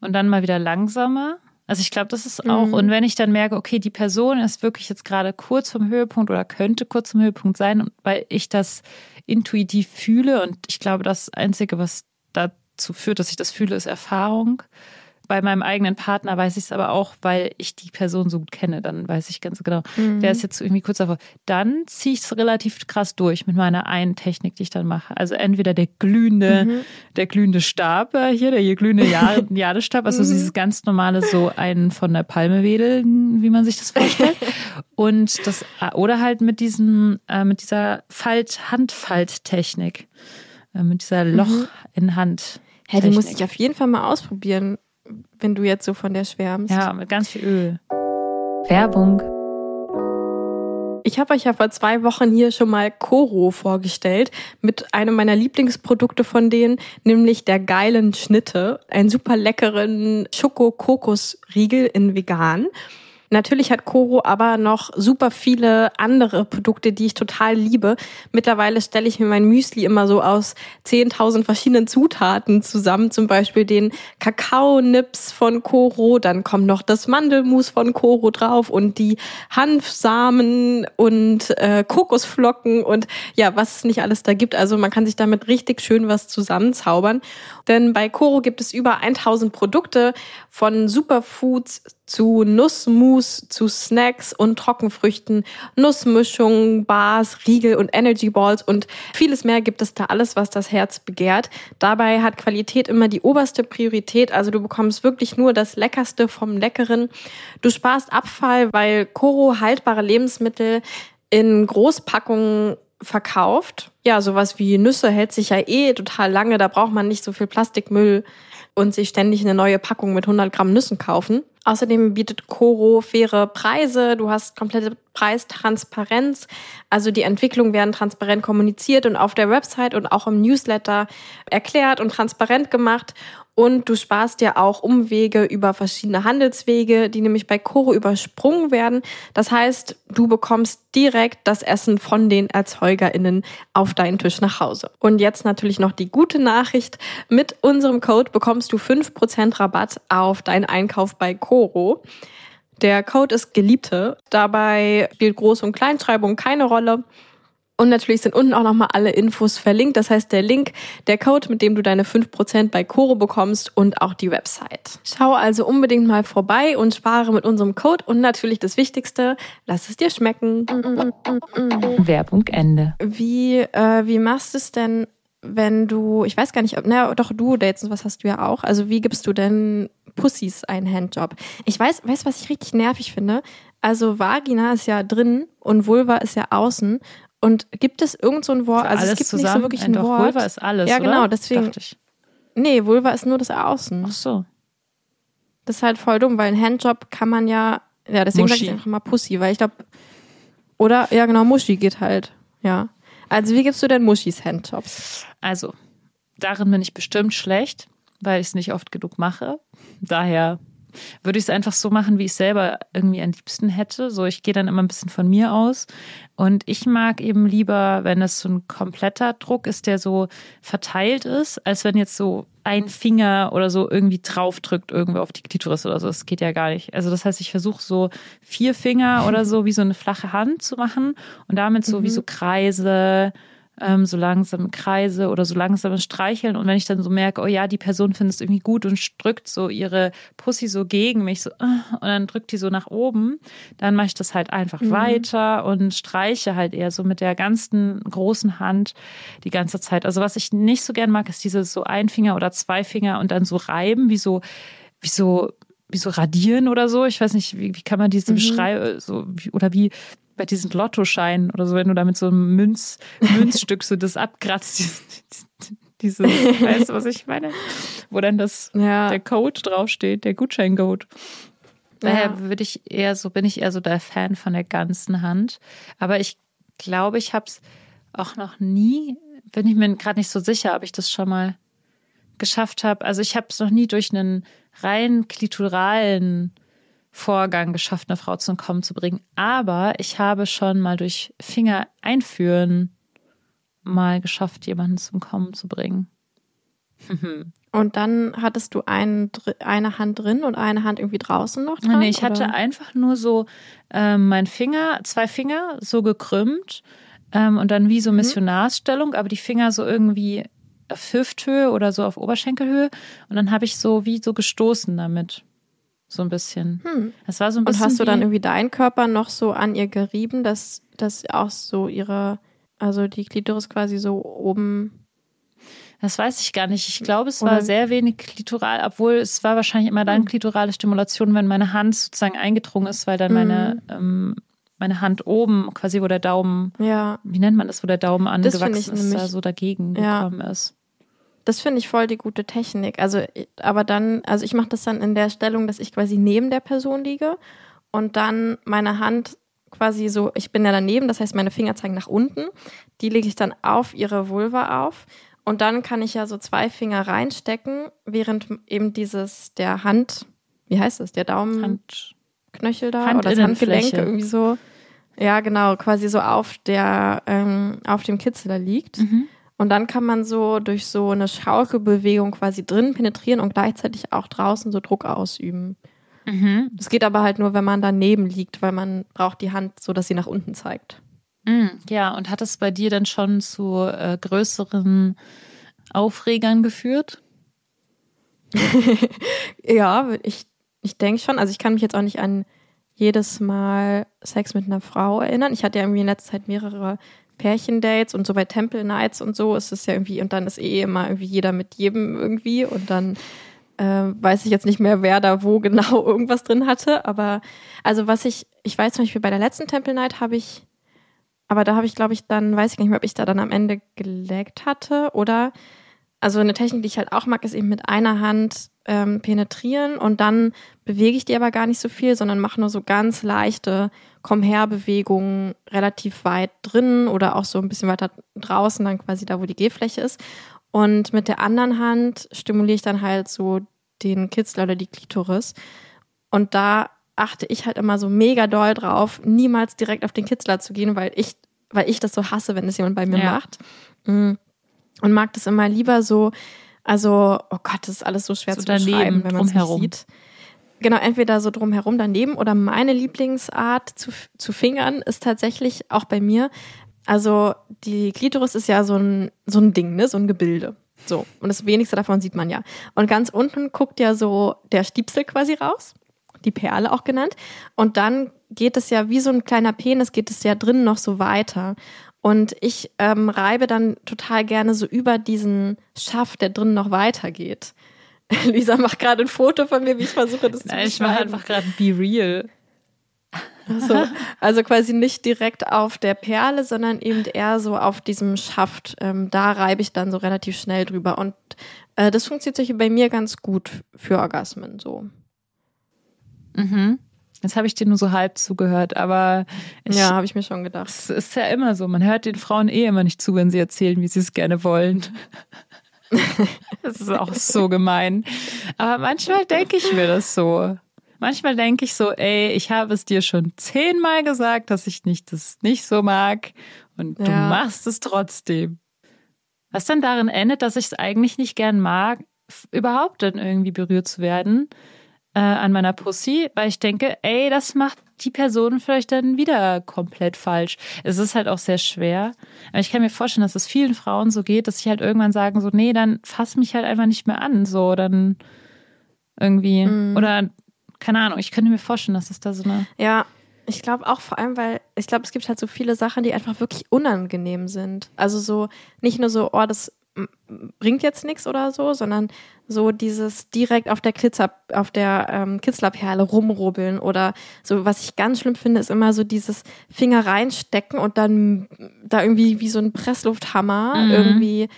und dann mal wieder langsamer. Also ich glaube, das ist auch, Mhm. und wenn ich dann merke, okay, die Person ist wirklich jetzt gerade kurz vom Höhepunkt oder könnte kurz vom Höhepunkt sein, und weil ich das intuitiv fühle und ich glaube, das Einzige, was dazu führt, dass ich das fühle, ist Erfahrung. Bei meinem eigenen Partner weiß ich es aber auch, weil ich die Person so gut kenne. Dann weiß ich ganz genau, Mhm. der ist jetzt irgendwie kurz davor. Dann ziehe ich es relativ krass durch mit meiner einen Technik, die ich dann mache. Also entweder der glühende, Mhm. der glühende Stab äh, hier, der hier glühende Jade- <laughs> Jadestab, also Mhm. dieses ganz normale so einen von der Palme wedeln, wie man sich das vorstellt. <laughs> Und das oder halt mit diesem äh, mit dieser Falt Handfalttechnik, äh, mit dieser Loch Mhm. in Hand. Hä, die muss ich auf jeden Fall mal ausprobieren, wenn du jetzt so von der schwärmst. Ja, mit ganz viel Öl. Werbung. Ich habe euch ja vor zwei Wochen hier schon mal Koro vorgestellt mit einem meiner Lieblingsprodukte von denen, nämlich der geilen Schnitte, einen super leckeren Schoko-Kokos-Riegel in vegan. Natürlich hat Koro aber noch super viele andere Produkte, die ich total liebe. Mittlerweile stelle ich mir mein Müsli immer so aus 10.000 verschiedenen Zutaten zusammen. Zum Beispiel den Kakaonips von Koro, dann kommt noch das Mandelmus von Koro drauf und die Hanfsamen und äh, Kokosflocken und ja, was es nicht alles da gibt. Also man kann sich damit richtig schön was zusammenzaubern. Denn bei Koro gibt es über 1000 Produkte von Superfoods zu Nussmus, zu Snacks und Trockenfrüchten, Nussmischungen, Bars, Riegel und Energy Balls und vieles mehr gibt es da alles, was das Herz begehrt. Dabei hat Qualität immer die oberste Priorität, also du bekommst wirklich nur das Leckerste vom Leckeren. Du sparst Abfall, weil Koro haltbare Lebensmittel in Großpackungen verkauft. Ja, sowas wie Nüsse hält sich ja eh total lange, da braucht man nicht so viel Plastikmüll und sich ständig eine neue Packung mit 100 Gramm Nüssen kaufen. Außerdem bietet Coro faire Preise. Du hast komplette Preistransparenz. Also die Entwicklungen werden transparent kommuniziert und auf der Website und auch im Newsletter erklärt und transparent gemacht. Und du sparst dir auch Umwege über verschiedene Handelswege, die nämlich bei Coro übersprungen werden. Das heißt, du bekommst direkt das Essen von den ErzeugerInnen auf deinen Tisch nach Hause. Und jetzt natürlich noch die gute Nachricht. Mit unserem Code bekommst du 5% Rabatt auf deinen Einkauf bei Coro. Der Code ist Geliebte. Dabei spielt Groß- und Kleinschreibung keine Rolle. Und natürlich sind unten auch nochmal alle Infos verlinkt. Das heißt, der Link, der Code, mit dem du deine 5% bei Coro bekommst und auch die Website. Schau also unbedingt mal vorbei und spare mit unserem Code. Und natürlich das Wichtigste, lass es dir schmecken. Werbung Ende. Wie, äh, wie machst du es denn, wenn du, ich weiß gar nicht, ob, na doch du Dates und was hast du ja auch. Also wie gibst du denn Pussys einen Handjob? Ich weiß, weißt du, was ich richtig nervig finde? Also Vagina ist ja drin und Vulva ist ja außen. Und gibt es irgend so ein Wort? Also es gibt nicht so wirklich ein Doch, Wort. Vulva ist alles. Ja, oder? genau, deswegen- Dachte ich. Nee, Vulva ist nur das Außen. Ach so. Das ist halt voll dumm, weil ein Handjob kann man ja, ja, deswegen sag ich einfach mal Pussy, weil ich glaube, oder, ja genau, Muschi geht halt, ja. Also wie gibst du denn Muschis Handjobs? Also, darin bin ich bestimmt schlecht, weil ich es nicht oft genug mache. Daher würde ich es einfach so machen, wie ich es selber irgendwie am liebsten hätte. So, ich gehe dann immer ein bisschen von mir aus. Und ich mag eben lieber, wenn es so ein kompletter Druck ist, der so verteilt ist, als wenn jetzt so ein Finger oder so irgendwie draufdrückt irgendwo auf die Klitoris oder so. Das geht ja gar nicht. Also das heißt, ich versuche so vier Finger oder so wie so eine flache Hand zu machen und damit so wie so Kreise, ähm, so langsame Kreise oder so langsames Streicheln. Und wenn ich dann so merke, oh ja, die Person findet es irgendwie gut und drückt so ihre Pussy so gegen mich, so, äh, und dann drückt die so nach oben, dann mache ich das halt einfach weiter und streiche halt eher so mit der ganzen großen Hand die ganze Zeit. Also was ich nicht so gern mag, ist dieses so ein Finger oder zwei Finger und dann so reiben, wie so, wie so, wie so radieren oder so. Ich weiß nicht, wie, wie kann man diese beschreiben, so, oder wie, bei diesen Lottoscheinen oder so, wenn du da mit so einem Münz, Münzstück so das abkratzt, diese, <laughs> diese weißt du, was ich meine? Wo dann das, Ja. der Code draufsteht, der Gutscheincode. Daher Ja. würde ich eher so, bin ich eher so der Fan von der ganzen Hand. Aber ich glaube, ich habe es auch noch nie, bin ich mir gerade nicht so sicher, ob ich das schon mal geschafft habe. Also ich habe es noch nie durch einen rein klitoralen Vorgang geschafft, eine Frau zum Kommen zu bringen. Aber ich habe schon mal durch Finger einführen mal geschafft, jemanden zum Kommen zu bringen. <laughs> Und dann hattest du einen, eine Hand drin und eine Hand irgendwie draußen noch dran? Nee, ich hatte oder? einfach nur so ähm, mein Finger, zwei Finger so gekrümmt ähm, und dann Mhm. wie so Missionarsstellung, aber die Finger so irgendwie auf Hüfthöhe oder so auf Oberschenkelhöhe und dann habe ich so wie so gestoßen damit. So ein bisschen. Hm. Das war so ein Und bisschen. hast du dann wie, irgendwie deinen Körper noch so an ihr gerieben, dass, dass auch so ihre, also die Klitoris quasi so oben. Das weiß ich gar nicht. Ich glaube, es war sehr wenig klitoral, obwohl es war wahrscheinlich immer dann Hm. klitorale Stimulation, wenn meine Hand sozusagen eingedrungen ist, weil dann meine, Mhm. ähm, meine Hand oben, quasi wo der Daumen, Ja, wie nennt man das, wo der Daumen angewachsen ist, da so dagegen Ja. gekommen ist. Das finde ich voll die gute Technik. Also, aber dann, also ich mache das dann in der Stellung, dass ich quasi neben der Person liege und dann meine Hand quasi so, ich bin ja daneben, das heißt, meine Finger zeigen nach unten. Die lege ich dann auf ihre Vulva auf. Und dann kann ich ja so zwei Finger reinstecken, während eben dieses, der Hand, wie heißt es, der Daumen. Hand. Knöchel da oder das Handgelenk irgendwie so. Ja, genau, quasi so auf der, ähm, auf dem Kitzler liegt. Mhm. Und dann kann man so durch so eine Schaukelbewegung quasi drin penetrieren und gleichzeitig auch draußen so Druck ausüben. Mhm. Das geht aber halt nur, wenn man daneben liegt, weil man braucht die Hand so, dass sie nach unten zeigt. Mhm. Ja, und hat es bei dir dann schon zu äh, größeren Aufregern geführt? <laughs> Ja, ich, ich denke schon. Also ich kann mich jetzt auch nicht an jedes Mal Sex mit einer Frau erinnern. Ich hatte ja irgendwie in letzter Zeit mehrere Pärchendates und so bei Temple Nights und so ist es ja irgendwie, und dann ist eh immer irgendwie jeder mit jedem irgendwie und dann äh, weiß ich jetzt nicht mehr, wer da wo <laughs> genau irgendwas drin hatte. Aber also was ich, ich weiß zum Beispiel bei der letzten Temple Night habe ich, aber da habe ich, glaube ich, dann, weiß ich gar nicht mehr, ob ich da dann am Ende geleckt hatte oder also eine Technik, die ich halt auch mag, ist eben mit einer Hand ähm, penetrieren und dann bewege ich die aber gar nicht so viel, sondern mache nur so ganz leichte Komm-her-Bewegungen relativ weit drin oder auch so ein bisschen weiter draußen, dann quasi da, wo die G-Fläche ist. Und mit der anderen Hand stimuliere ich dann halt so den Kitzler oder die Klitoris. Und da achte ich halt immer so mega doll drauf, niemals direkt auf den Kitzler zu gehen, weil ich, weil ich das so hasse, wenn es jemand bei mir Ja. macht. Mm. Und mag das immer lieber so, also, oh Gott, das ist alles so schwer So zu beschreiben, wenn man es sieht. Genau, entweder so drumherum daneben oder meine Lieblingsart zu, zu fingern ist tatsächlich auch bei mir. Also die Klitoris ist ja so ein, so ein Ding, ne? so ein Gebilde. So. Und das wenigste davon sieht man ja. Und ganz unten guckt ja so der Stiepsel quasi raus. Die Perle auch genannt. Und dann geht es ja wie so ein kleiner Penis, geht es ja drinnen noch so weiter. Und ich ähm, reibe dann total gerne so über diesen Schaft, der drinnen noch weitergeht. <laughs> Lisa macht gerade ein Foto von mir, wie ich versuche, das Nein, zu ich mache beschreiben. einfach gerade Be Real. So, also quasi nicht direkt auf der Perle, sondern eben eher so auf diesem Schaft. Ähm, da reibe ich dann so relativ schnell drüber. Und äh, das funktioniert sich bei mir ganz gut für Orgasmen. So. Mhm. Jetzt habe ich dir nur so halb zugehört, aber ich, ja, habe ich mir schon gedacht. es ist ja immer so. Man hört den Frauen eh immer nicht zu, wenn sie erzählen, wie sie es gerne wollen. <laughs> Das ist auch so gemein. Aber manchmal denke ich mir das so. Manchmal denke ich so, ey, ich habe es dir schon zehnmal gesagt, dass ich nicht das nicht so mag und du Ja. machst es trotzdem. Was dann darin endet, dass ich es eigentlich nicht gern mag, überhaupt dann irgendwie berührt zu werden äh, an meiner Pussy, weil ich denke, ey, das macht die Person vielleicht dann wieder komplett falsch. Es ist halt auch sehr schwer. Aber ich kann mir vorstellen, dass es vielen Frauen so geht, dass sie halt irgendwann sagen, so, nee, dann fass mich halt einfach nicht mehr an. So, dann irgendwie. Mhm. Oder keine Ahnung, ich könnte mir vorstellen, dass es da so eine. Ja, ich glaube auch vor allem, weil ich glaube, es gibt halt so viele Sachen, die einfach wirklich unangenehm sind. Also so nicht nur so, oh, das bringt jetzt nichts oder so, sondern so dieses direkt auf der Klitzer, auf der ähm, Kitzlerperle rumrubbeln oder so, was ich ganz schlimm finde, ist immer so dieses Finger reinstecken und dann da irgendwie wie so ein Presslufthammer Mhm. irgendwie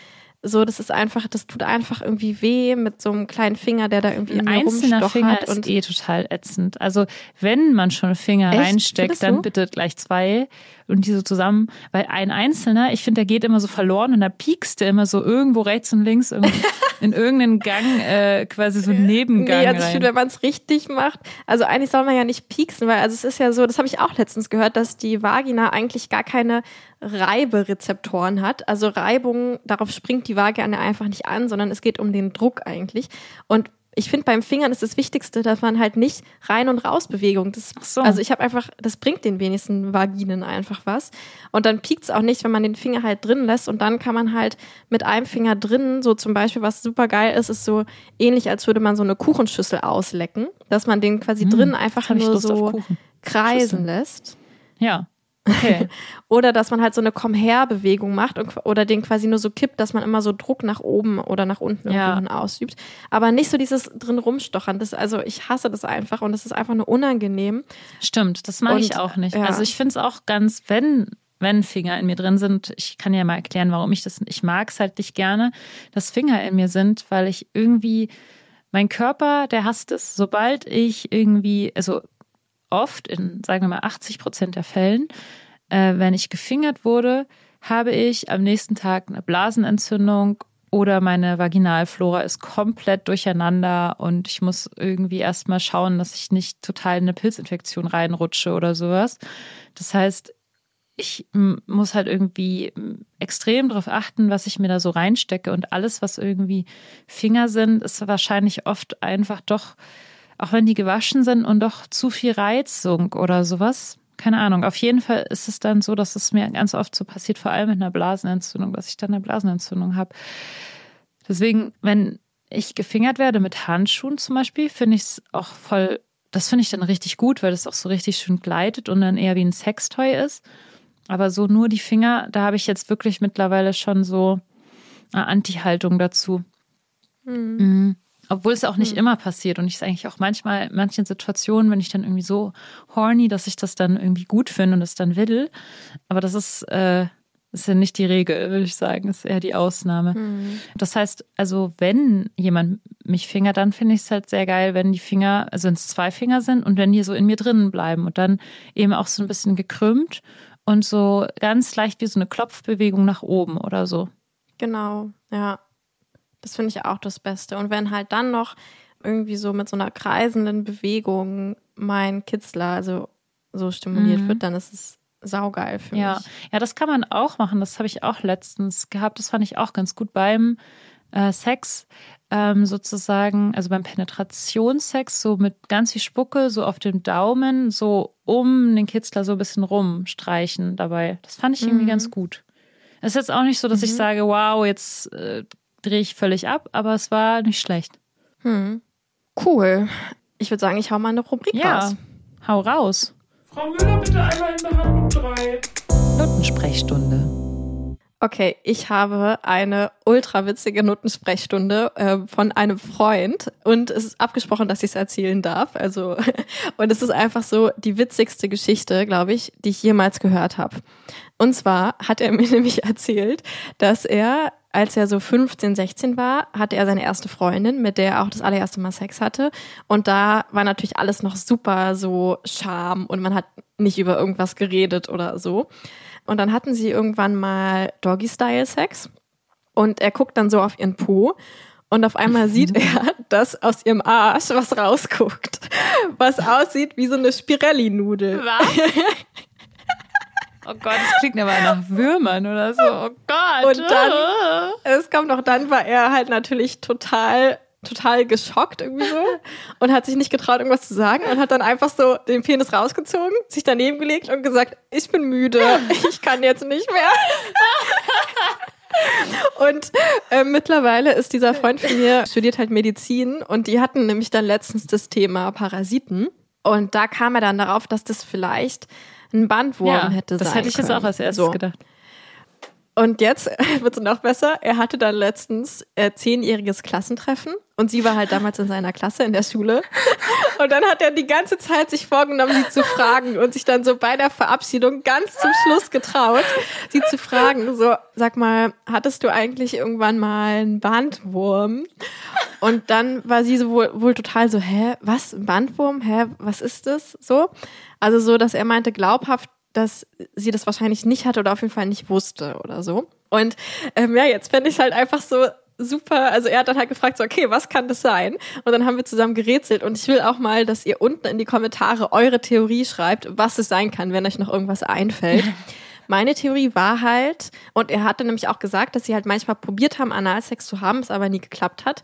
so, das ist einfach, das tut einfach irgendwie weh mit so einem kleinen Finger, der da irgendwie in Ein einzelner Finger ist eh total ätzend. Also wenn man schon Finger Echt? reinsteckt, dann du? bitte gleich zwei und die so zusammen. Weil ein einzelner, ich finde, der geht immer so verloren und da piekst der immer so irgendwo rechts und links in, <laughs> in irgendeinen Gang, äh, quasi so einen Nebengang Nee, also ich finde, wenn man es richtig macht, also eigentlich soll man ja nicht pieksen, weil also es ist ja so, das habe ich auch letztens gehört, dass die Vagina eigentlich gar keine Reiberezeptoren hat. Also Reibung, darauf springt die Vagina einfach nicht an, sondern es geht um den Druck eigentlich. Und ich finde, beim Fingern ist das Wichtigste, dass man halt nicht rein und raus Bewegung. Das, so. Also ich habe einfach, das bringt den wenigsten Vaginen einfach was. Und dann piekt es auch nicht, wenn man den Finger halt drin lässt. Und dann kann man halt mit einem Finger drin, so zum Beispiel, was super geil ist, ist so ähnlich, als würde man so eine Kuchenschüssel auslecken, dass man den quasi drin einfach Hm, hab ich nur so kreisen Schüssel. lässt. Ja. Okay. <laughs> Oder dass man halt so eine Komm-her-Bewegung macht und, oder den quasi nur so kippt, dass man immer so Druck nach oben oder nach unten Ja. ausübt. Aber nicht so dieses drin rumstochern. Das, also ich hasse das einfach und das ist einfach nur unangenehm. Stimmt, das mag ich auch nicht. ja. Also ich finde es auch ganz, wenn wenn Finger in mir drin sind, ich kann ja mal erklären, warum ich das, ich mag es halt nicht gerne, dass Finger in mir sind, weil ich irgendwie, mein Körper, der hasst es. Sobald ich irgendwie, also oft in, sagen wir mal, 80 Prozent der Fällen, äh, wenn ich gefingert wurde, habe ich am nächsten Tag eine Blasenentzündung oder meine Vaginalflora ist komplett durcheinander und ich muss irgendwie erstmal schauen, dass ich nicht total in eine Pilzinfektion reinrutsche oder sowas. Das heißt, ich muss halt irgendwie extrem darauf achten, was ich mir da so reinstecke und alles, was irgendwie Finger sind, ist wahrscheinlich oft einfach doch, auch wenn die gewaschen sind und doch zu viel Reizung oder sowas. Keine Ahnung. Auf jeden Fall ist es dann so, dass es mir ganz oft so passiert, vor allem mit einer Blasenentzündung, dass ich dann eine Blasenentzündung habe. Deswegen, wenn ich gefingert werde mit Handschuhen zum Beispiel, finde ich es auch voll, das finde ich dann richtig gut, weil das auch so richtig schön gleitet und dann eher wie ein Sextoy ist. Aber so nur die Finger, da habe ich jetzt wirklich mittlerweile schon so eine Anti-Haltung dazu. Mhm. Obwohl es auch nicht immer passiert und ich es eigentlich auch manchmal, in manchen Situationen, wenn ich dann irgendwie so horny, dass ich das dann irgendwie gut finde und es dann will. Aber das ist, äh, ist ja nicht die Regel, würde ich sagen. Das ist eher die Ausnahme. Das heißt, also wenn jemand mich fingert, dann finde ich es halt sehr geil, wenn die Finger, also wenn es zwei Finger sind und wenn die so in mir drinnen bleiben und dann eben auch so ein bisschen gekrümmt und so ganz leicht wie so eine Klopfbewegung nach oben oder so. Genau, ja. Das finde ich auch das Beste. Und wenn halt dann noch irgendwie so mit so einer kreisenden Bewegung mein Kitzler also so stimuliert wird, dann ist es saugeil für Mhm. Ja, mich. ja, das kann man auch machen. Das habe ich auch letztens gehabt. Das fand ich auch ganz gut beim äh, Sex ähm, sozusagen, also beim Penetrationssex, so mit ganz viel Spucke, so auf dem Daumen, so um den Kitzler so ein bisschen rumstreichen dabei. Das fand ich irgendwie ganz gut. Es ist jetzt auch nicht so, dass ich sage, wow, jetzt äh, drehe ich völlig ab, aber es war nicht schlecht. Cool. Ich würde sagen, ich hau mal eine Rubrik Ja, raus. hau raus. Frau Müller, bitte einmal in Behandlung 3. Notensprechstunde. Okay, ich habe eine ultra witzige Notensprechstunde äh, von einem Freund und es ist abgesprochen, dass ich es erzählen darf. Also <laughs> und es ist einfach so die witzigste Geschichte, glaube ich, die ich jemals gehört habe. Und zwar hat er <laughs> mir nämlich erzählt, dass er als er so 15, 16 war, hatte er seine erste Freundin, mit der er auch das allererste Mal Sex hatte. Und da war natürlich alles noch super so Scham und man hat nicht über irgendwas geredet oder so. Und dann hatten sie irgendwann mal Doggy-Style-Sex. Und er guckt dann so auf ihren Po. Und auf einmal sieht <laughs> er, dass aus ihrem Arsch was rausguckt. Was aussieht wie so eine Spirelli-Nudel. Was? <laughs> Oh Gott, das klingt aber nach Würmern oder so. Oh Gott. Und dann, es kommt noch dann, war er halt natürlich total, total geschockt irgendwie so <laughs> und hat sich nicht getraut, irgendwas zu sagen und hat dann einfach so den Penis rausgezogen, sich daneben gelegt und gesagt, ich bin müde, <laughs> ich kann jetzt nicht mehr. <laughs> Und äh, mittlerweile ist dieser Freund von mir, studiert halt Medizin und die hatten nämlich dann letztens das Thema Parasiten. Und da kam er dann darauf, dass das vielleicht ein Bandwurm ja, hätte das sein hätte ich jetzt können. auch als erstes So. gedacht. Und jetzt <laughs> wird es noch besser. Er hatte dann letztens äh, zehnjähriges Klassentreffen und sie war halt damals in seiner Klasse in der Schule. <laughs> Und dann hat er die ganze Zeit sich vorgenommen, sie zu fragen und sich dann so bei der Verabschiedung ganz zum Schluss getraut, sie zu fragen. So, sag mal, hattest du eigentlich irgendwann mal einen Bandwurm? Und dann war sie so wohl, wohl total so, hä, was, ein Bandwurm? Hä, was ist das? So. Also so, dass er meinte, glaubhaft, dass sie das wahrscheinlich nicht hatte oder auf jeden Fall nicht wusste oder so. Und ähm, ja, jetzt fände ich es halt einfach so super. Also er hat dann halt gefragt, so, okay, was kann das sein? Und dann haben wir zusammen gerätselt und ich will auch mal, dass ihr unten in die Kommentare eure Theorie schreibt, was es sein kann, wenn euch noch irgendwas einfällt. <laughs> Meine Theorie war halt, und er hatte nämlich auch gesagt, dass sie halt manchmal probiert haben, Analsex zu haben, es aber nie geklappt hat,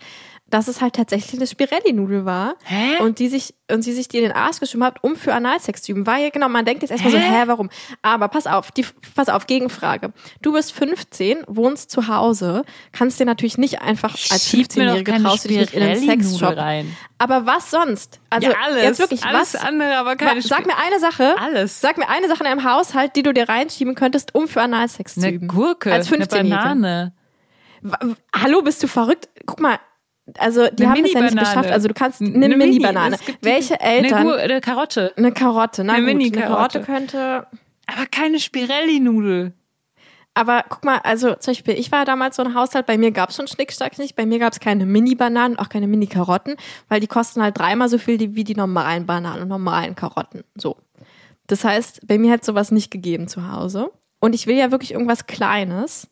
dass es halt tatsächlich eine Spirelli-Nudel war. Hä? Und die sich, und sie sich die in den Arsch geschoben hat, um für Analsex zu üben. Weil, genau, man denkt jetzt erstmal so, hä, warum? Aber pass auf, die, pass auf, Gegenfrage. Du bist 15, wohnst zu Hause, kannst dir natürlich nicht einfach als Schieb mir doch 15-Jährige keine traust du dich nicht in Spirelli-Nudel Sexshop. rein. Aber was sonst? Also, ja, alles. jetzt wirklich, alles was? andere, aber keine Sag mir eine Sache. Alles. Sag mir eine Sache in deinem Haushalt, die du dir reinschieben könntest, um für Analsex zu eine üben. Gurke, Als eine 15-Jährige. Banane. Hallo, bist du verrückt? Guck mal, also die Eine haben es ja nicht geschafft. Also du kannst eine, Eine Mini, Mini-Banane. Welche Eine, Eltern? Gur eine Karotte. Eine Karotte, na Eine gut, eine Mini-Karotte. Karotte könnte. Aber keine Spirelli-Nudel. Aber guck mal, also zum Beispiel, ich war damals so ein Haushalt, bei mir gab es schon Schnickschnack nicht, bei mir gab es keine Mini-Bananen, auch keine Mini-Karotten, weil die kosten halt dreimal so viel wie die normalen Bananen und normalen Karotten. So. Das heißt, bei mir hat sowas nicht gegeben zu Hause. Und ich will ja wirklich irgendwas Kleines.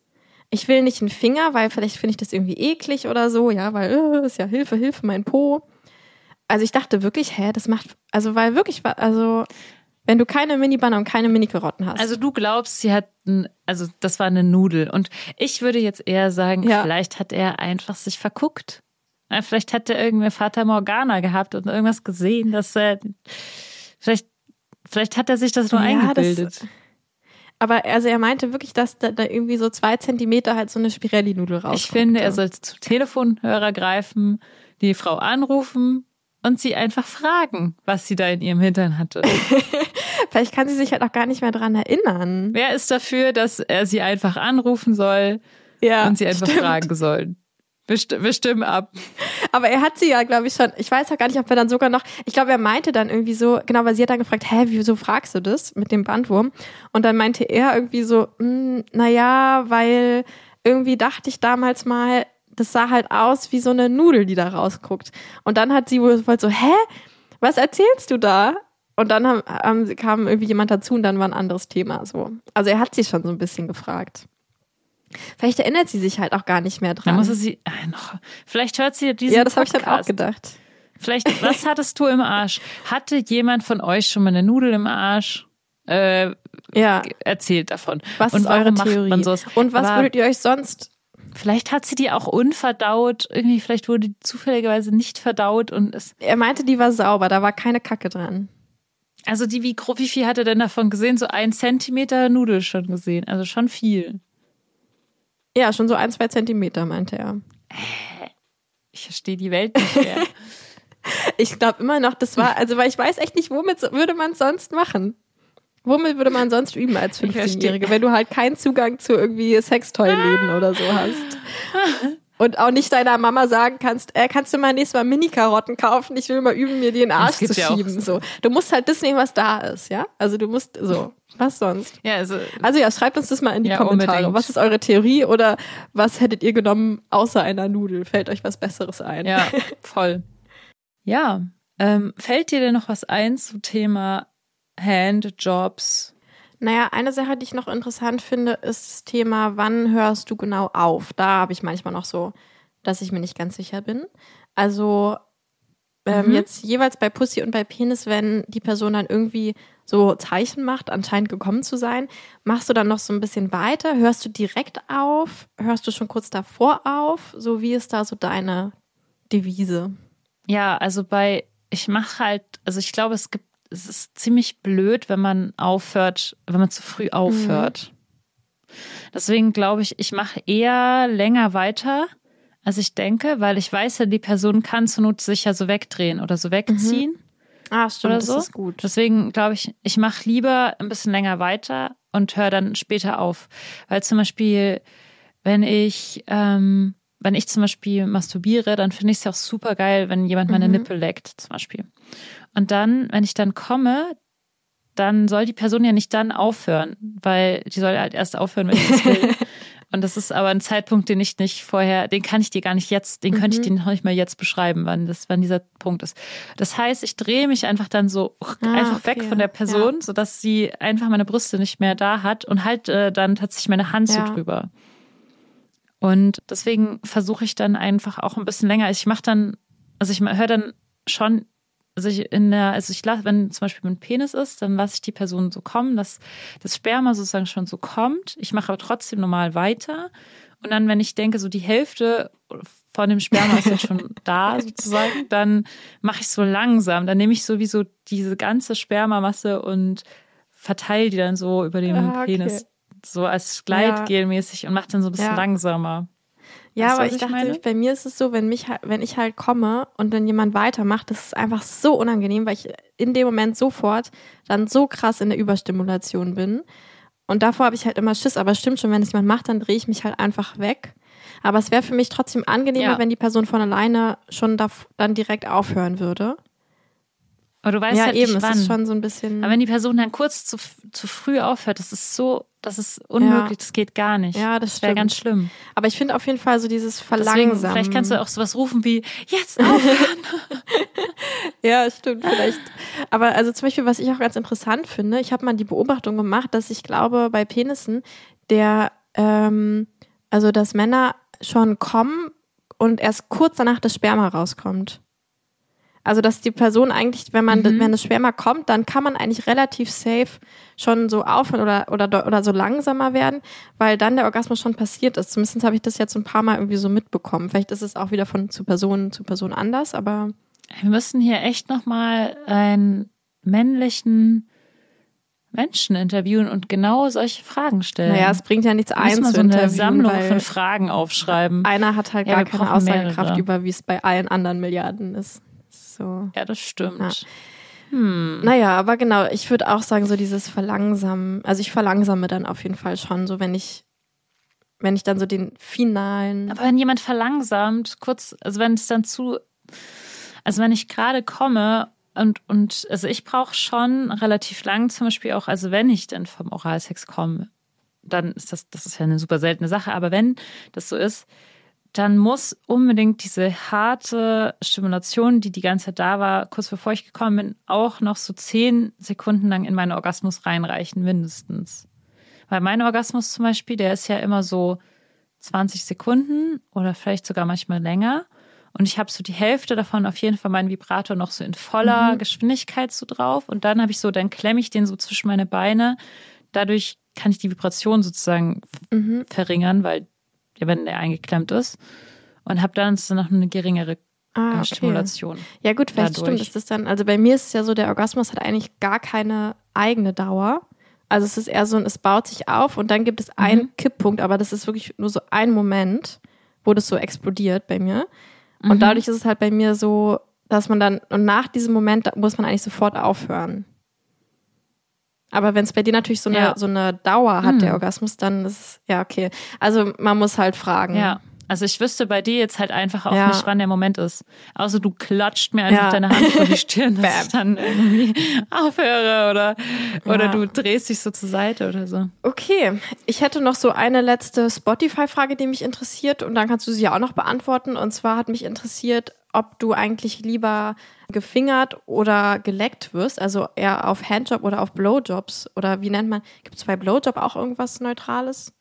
Ich will nicht einen Finger, weil vielleicht finde ich das irgendwie eklig oder so, ja, weil äh, ist ja Hilfe, Hilfe, mein Po. Also ich dachte wirklich, hä, das macht, also weil wirklich, also wenn du keine Mini-Banane und keine Mini-Karotten hast. Also du glaubst, sie hat, ein, also das war eine Nudel. Und ich würde jetzt eher sagen, Ja. vielleicht hat er einfach sich verguckt. Vielleicht hat er irgendeine Fata Morgana gehabt und irgendwas gesehen, dass er, vielleicht, vielleicht hat er sich das nur Ja, eingebildet. Das, aber also er meinte wirklich, dass da, da irgendwie so zwei Zentimeter halt so eine Spirelli-Nudel rauskommt. ich finde, er sollte zum Telefonhörer greifen, die Frau anrufen und sie einfach fragen, was sie da in ihrem Hintern hatte. <laughs> Vielleicht kann sie sich halt auch gar nicht mehr dran erinnern. Wer ist dafür, dass er sie einfach anrufen soll Ja, und sie einfach stimmt. fragen soll? Best wir stimmen ab. Aber er hat sie ja, glaube ich, schon. Ich weiß auch gar nicht, ob er dann sogar noch. Ich glaube, er meinte dann irgendwie so, genau, weil sie hat dann gefragt, hä, wieso fragst du das mit dem Bandwurm? Und dann meinte er irgendwie so, hm, naja, weil irgendwie dachte ich damals mal, das sah halt aus wie so eine Nudel, die da rausguckt. Und dann hat sie wohl wohl so, hä? Was erzählst du da? Und dann haben, haben, kam irgendwie jemand dazu und dann war ein anderes Thema so. Also er hat sie schon so ein bisschen gefragt. Vielleicht erinnert sie sich halt auch gar nicht mehr Dann dran. muss er sie, ah, noch, vielleicht hört sie diesen ja, das habe ich dann auch gedacht. Vielleicht, was hattest du im Arsch? Hatte jemand von euch schon mal eine Nudel im Arsch? Äh, Ja. erzählt davon. Was Und ist eure Theorie? Und was Aber würdet ihr euch sonst? Vielleicht hat sie die auch unverdaut. Irgendwie, vielleicht wurde die zufälligerweise nicht verdaut und es. Er meinte, die war sauber, da war keine Kacke dran. Also die, wie wie viel hat er denn davon gesehen? So ein Zentimeter Nudel schon gesehen. Also schon viel. Ja, schon so ein, zwei Zentimeter, meinte er. Ich verstehe die Welt nicht mehr. <laughs> Ich glaube immer noch, das war, also weil ich weiß echt nicht, womit würde man es sonst machen? Womit würde man sonst üben als Ich verstehe. 15-Jährige, wenn du halt keinen Zugang zu irgendwie Sextoy-Läden oder so hast? <laughs> Und auch nicht deiner Mama sagen kannst, äh, kannst du mal nächstes Mal Mini-Karotten kaufen? Ich will mal üben, mir die in den Arsch zu ja schieben. So. Du musst halt das nehmen, was da ist, ja? Also du musst, so. Was sonst? ja, also Also ja, schreibt uns das mal in die Ja, Kommentare. unbedingt. Was ist eure Theorie oder was hättet ihr genommen außer einer Nudel? Fällt euch was Besseres ein? Ja, <laughs> voll. Ja. Ähm, fällt dir denn noch was ein zum Thema Handjobs? Naja, eine Sache, die ich noch interessant finde, ist das Thema, wann hörst du genau auf? Da habe ich manchmal noch so, dass ich mir nicht ganz sicher bin. Also ähm, Mhm. jetzt jeweils bei Pussy und bei Penis, wenn die Person dann irgendwie so Zeichen macht, anscheinend gekommen zu sein, machst du dann noch so ein bisschen weiter? Hörst du direkt auf? Hörst du schon kurz davor auf? So wie ist da so deine Devise? Ja, also bei, ich mache halt, also ich glaube, es gibt, es ist ziemlich blöd, wenn man aufhört, wenn man zu früh aufhört. Deswegen glaube ich, ich mache eher länger weiter, als ich denke, weil ich weiß ja, die Person kann zur Not sich ja so wegdrehen oder so wegziehen. Ah, stimmt, Oder das so? ist gut. Deswegen glaube ich, ich mache lieber ein bisschen länger weiter und höre dann später auf. Weil zum Beispiel, wenn ich, ähm, wenn ich zum Beispiel masturbiere, dann finde ich es ja auch super geil, wenn jemand meine Mhm. Nippel leckt, zum Beispiel. Und dann, wenn ich dann komme, dann soll die Person ja nicht dann aufhören, weil die soll halt erst aufhören, wenn ich das will. <laughs> Und das ist aber ein Zeitpunkt, den ich nicht vorher, den kann ich dir gar nicht jetzt, den könnte ich dir noch nicht mal jetzt beschreiben, wann das, wann dieser Punkt ist. Das heißt, ich drehe mich einfach dann so Ah, einfach okay, weg von der Person, sodass sie einfach meine Brüste nicht mehr da hat und halt äh, dann tatsächlich meine Hand Ja. so drüber. Und deswegen versuche ich dann einfach auch ein bisschen länger. Ich mache dann, also ich höre dann schon, also ich in der, also ich lasse, wenn zum Beispiel mein Penis ist, dann lasse ich die Person so kommen, dass das Sperma sozusagen schon so kommt. Ich mache aber trotzdem normal weiter. Und dann, wenn ich denke, so die Hälfte von dem Sperma ist jetzt schon <laughs> da sozusagen, dann mache ich so langsam. Dann nehme ich sowieso diese ganze Spermamasse und verteile die dann so über den Ah, okay. Penis. So als Gleitgel-mäßig und mache dann so ein bisschen Ja. langsamer. Ja, Weißt aber ich dachte, meine? bei mir ist es so, wenn mich wenn ich halt komme und dann jemand weitermacht, das ist einfach so unangenehm, weil ich in dem Moment sofort dann so krass in der Überstimulation bin. Und davor habe ich halt immer Schiss, aber stimmt schon, wenn es jemand macht, dann drehe ich mich halt einfach weg. Aber es wäre für mich trotzdem angenehmer, Ja. wenn die Person von alleine schon da, dann direkt aufhören würde. Aber du weißt ja, halt eben, nicht es wann. ist schon so ein bisschen. Aber wenn die Person dann kurz zu, zu früh aufhört, das ist so, das ist unmöglich, das geht gar nicht. ja, das das wäre ganz schlimm. aber ich finde auf jeden Fall so dieses Deswegen, Verlangsamen. vielleicht kannst du auch sowas rufen wie, jetzt <laughs> aufhören. <laughs> Ja, stimmt, vielleicht. Aber also zum Beispiel, was ich auch ganz interessant finde, ich habe mal die Beobachtung gemacht, dass ich glaube, bei Penissen, der, ähm, also dass Männer schon kommen und erst kurz danach das Sperma rauskommt. Also dass die Person eigentlich, wenn man, Mhm. wenn das Sperma kommt, dann kann man eigentlich relativ safe schon so aufhören oder, oder, de- oder so langsamer werden, weil dann der Orgasmus schon passiert ist. Zumindest habe ich das jetzt ein paar Mal irgendwie so mitbekommen. Vielleicht ist es auch wieder von zu Person zu Person anders, aber Wir müssen hier echt nochmal einen männlichen Menschen interviewen und genau solche Fragen stellen. Naja, es bringt ja nichts ein mal zu so eine Sammlung von Fragen aufschreiben. einer hat halt Ja, gar keine Aussagekraft mehrere. über, wie es bei allen anderen Milliarden ist. So. Ja, das stimmt. Ja. Hm. Naja, aber genau, ich würde auch sagen, so dieses Verlangsamen, also ich verlangsame dann auf jeden Fall schon, so wenn ich, wenn ich dann so den finalen. Aber wenn jemand verlangsamt, kurz, also wenn es dann zu, also wenn ich gerade komme und, und also ich brauche schon relativ lang, zum Beispiel auch, also wenn ich dann vom Oralsex komme, dann ist das, das ist ja eine super seltene Sache, aber wenn das so ist, dann muss unbedingt diese harte Stimulation, die die ganze Zeit da war, kurz bevor ich gekommen bin, auch noch so zehn Sekunden lang in meinen Orgasmus reinreichen, mindestens. Weil mein Orgasmus zum Beispiel, der ist ja immer so 20 Sekunden oder vielleicht sogar manchmal länger. Und ich habe so die Hälfte davon auf jeden Fall meinen Vibrator noch so in voller Geschwindigkeit so drauf. Und dann habe ich so, dann klemme ich den so zwischen meine Beine. Dadurch kann ich die Vibration sozusagen Mhm. verringern, weil wenn der eingeklemmt ist. Und habe dann noch eine geringere Ah, okay. Stimulation. Ja gut, vielleicht dadurch. stimmt es das dann. Also bei mir ist es ja so, der Orgasmus hat eigentlich gar keine eigene Dauer. Also es ist eher so, ein, es baut sich auf und dann gibt es einen Mhm. Kipppunkt, aber das ist wirklich nur so ein Moment, wo das so explodiert bei mir. Und Mhm. dadurch ist es halt bei mir so, dass man dann, und nach diesem Moment muss man eigentlich sofort aufhören. Aber wenn es bei dir natürlich so eine, Ja. so eine Dauer hat, Mhm. der Orgasmus, dann ist es, ja, okay. Also man muss halt fragen. Ja. Also ich wüsste bei dir jetzt halt einfach auch Ja. nicht, wann der Moment ist. Außer du klatscht mir einfach Ja. deine Hand vor die <laughs> Stirn, dass ich dann irgendwie aufhöre oder, oder Ja. du drehst dich so zur Seite oder so. Okay, ich hätte noch so eine letzte Spotify-Frage, die mich interessiert und dann kannst du sie ja auch noch beantworten. Und zwar hat mich interessiert, ob du eigentlich lieber gefingert oder geleckt wirst, also eher auf Handjob oder auf Blowjobs oder wie nennt man, gibt es bei Blowjob auch irgendwas Neutrales?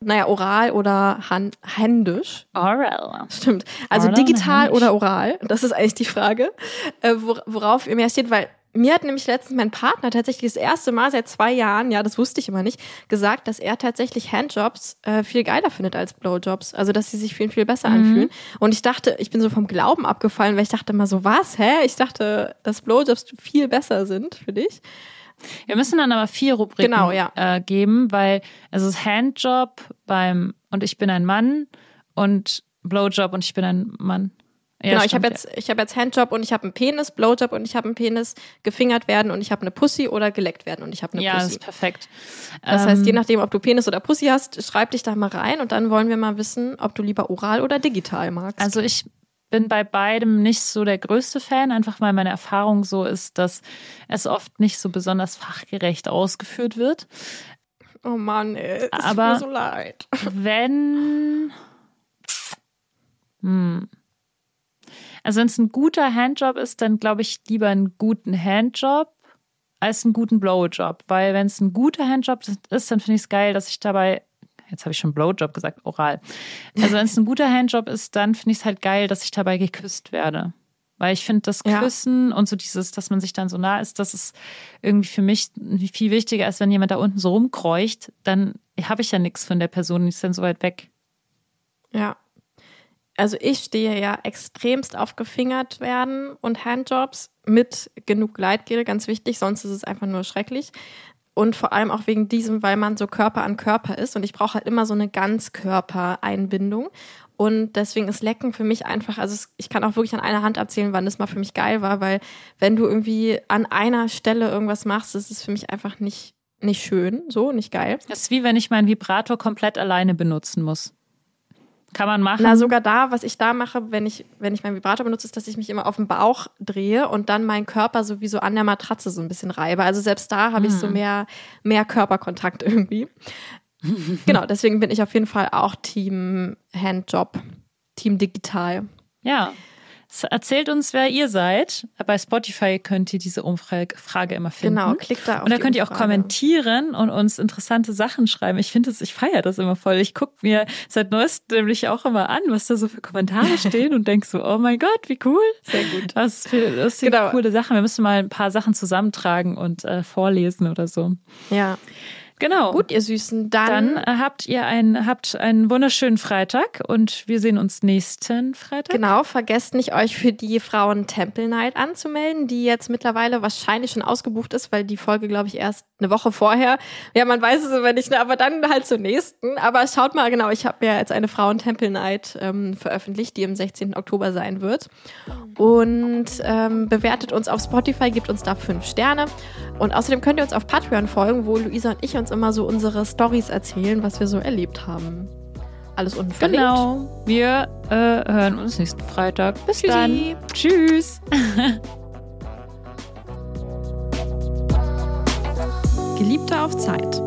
Naja, oral oder han händisch. Oral. Stimmt. Also Oral digital oder oral? Das ist eigentlich die Frage, äh, wor- worauf ihr mehr steht, weil mir hat nämlich letztens mein Partner tatsächlich das erste Mal seit zwei Jahren, ja, das wusste ich immer nicht, gesagt, dass er tatsächlich Handjobs äh, viel geiler findet als Blowjobs. Also, dass sie sich viel, viel besser anfühlen. Und ich dachte, ich bin so vom Glauben abgefallen, weil ich dachte immer so, was, hä? Ich dachte, dass Blowjobs viel besser sind für dich. Wir müssen dann aber vier Rubriken Genau, ja. äh, geben, weil es ist Handjob beim und ich bin ein Mann und Blowjob und ich bin ein Mann. Ja, genau, ich habe jetzt, ich habe jetzt Handjob und ich habe einen Penis, Blowjob und ich habe einen Penis, gefingert werden und ich habe eine Pussy oder geleckt werden und ich habe eine Ja, das Pussy. ist perfekt. Das heißt, je Ähm, nachdem, ob du Penis oder Pussy hast, schreib dich da mal rein und dann wollen wir mal wissen, ob du lieber oral oder digital magst. Also ich bin bei beidem nicht so der größte Fan, einfach weil meine Erfahrung so ist, dass es oft nicht so besonders fachgerecht ausgeführt wird. oh Mann, ey, es tut mir so leid. Wenn. Hm. Also, wenn es ein guter Handjob ist, dann glaube ich lieber einen guten Handjob als einen guten Blowjob. Weil, wenn es ein guter Handjob ist, dann finde ich es geil, dass ich dabei. Jetzt habe ich schon Blowjob gesagt, oral. Also, wenn es ein guter Handjob ist, dann finde ich es halt geil, dass ich dabei geküsst werde. Weil ich finde, das Ja. Küssen und so dieses, dass man sich dann so nah ist, das ist irgendwie für mich viel wichtiger, als wenn jemand da unten so rumkreucht, dann habe ich ja nichts von der Person, die ist dann so weit weg. Ja. Also ich stehe ja extremst auf gefingert werden und Handjobs mit genug Gleitgel, ganz wichtig, sonst ist es einfach nur schrecklich. Und vor allem auch wegen diesem, weil man so Körper an Körper ist und ich brauche halt immer so eine Ganzkörpereinbindung. Und deswegen ist Lecken für mich einfach, also ich kann auch wirklich an einer Hand erzählen, wann das mal für mich geil war, weil wenn du irgendwie an einer Stelle irgendwas machst, ist es für mich einfach nicht, nicht schön, so, nicht geil. Das ist wie wenn ich meinen Vibrator komplett alleine benutzen muss. Kann man machen. Na, sogar da, was ich da mache, wenn ich, wenn ich meinen Vibrator benutze, ist, dass ich mich immer auf den Bauch drehe und dann meinen Körper sowieso an der Matratze so ein bisschen reibe. Also selbst da habe ich so mehr, mehr Körperkontakt irgendwie. <laughs> genau, deswegen bin ich auf jeden Fall auch Team Handjob, Team Digital. ja. Es Erzählt uns, wer ihr seid. Bei Spotify könnt ihr diese Umfrage Frage immer finden. Genau, klickt da auf Und da könnt ihr auch kommentieren und uns interessante Sachen schreiben. Ich finde das, ich feiere das immer voll. Ich gucke mir seit neuestem nämlich auch immer an, was da so für Kommentare <laughs> stehen und denk so, oh mein Gott, wie cool. Sehr gut. Was für lustige, Genau. coole Sachen. Wir müssen mal ein paar Sachen zusammentragen und äh, vorlesen oder so. Ja. Genau. Gut, ihr Süßen, dann, Dann äh, habt ihr einen, habt einen wunderschönen Freitag und wir sehen uns nächsten Freitag. Genau, vergesst nicht, euch für die Frauen Temple Night anzumelden, die jetzt mittlerweile wahrscheinlich schon ausgebucht ist, weil die Folge, glaube ich, erst eine Woche vorher. Ja, man weiß es aber nicht, ne, aber dann halt zur nächsten. Aber schaut mal, genau, ich habe ja jetzt eine Frauen Temple Night ähm, veröffentlicht, die am 16. Oktober sein wird. Und ähm, bewertet uns auf Spotify, gebt uns da fünf Sterne. Und außerdem könnt ihr uns auf Patreon folgen, wo Luisa und ich uns immer so unsere Stories erzählen, was wir so erlebt haben. Alles unten verlinkt. Genau. Wir äh, hören uns nächsten Freitag. Bis Tschüssi. dann. Tschüss. Geliebte auf Zeit.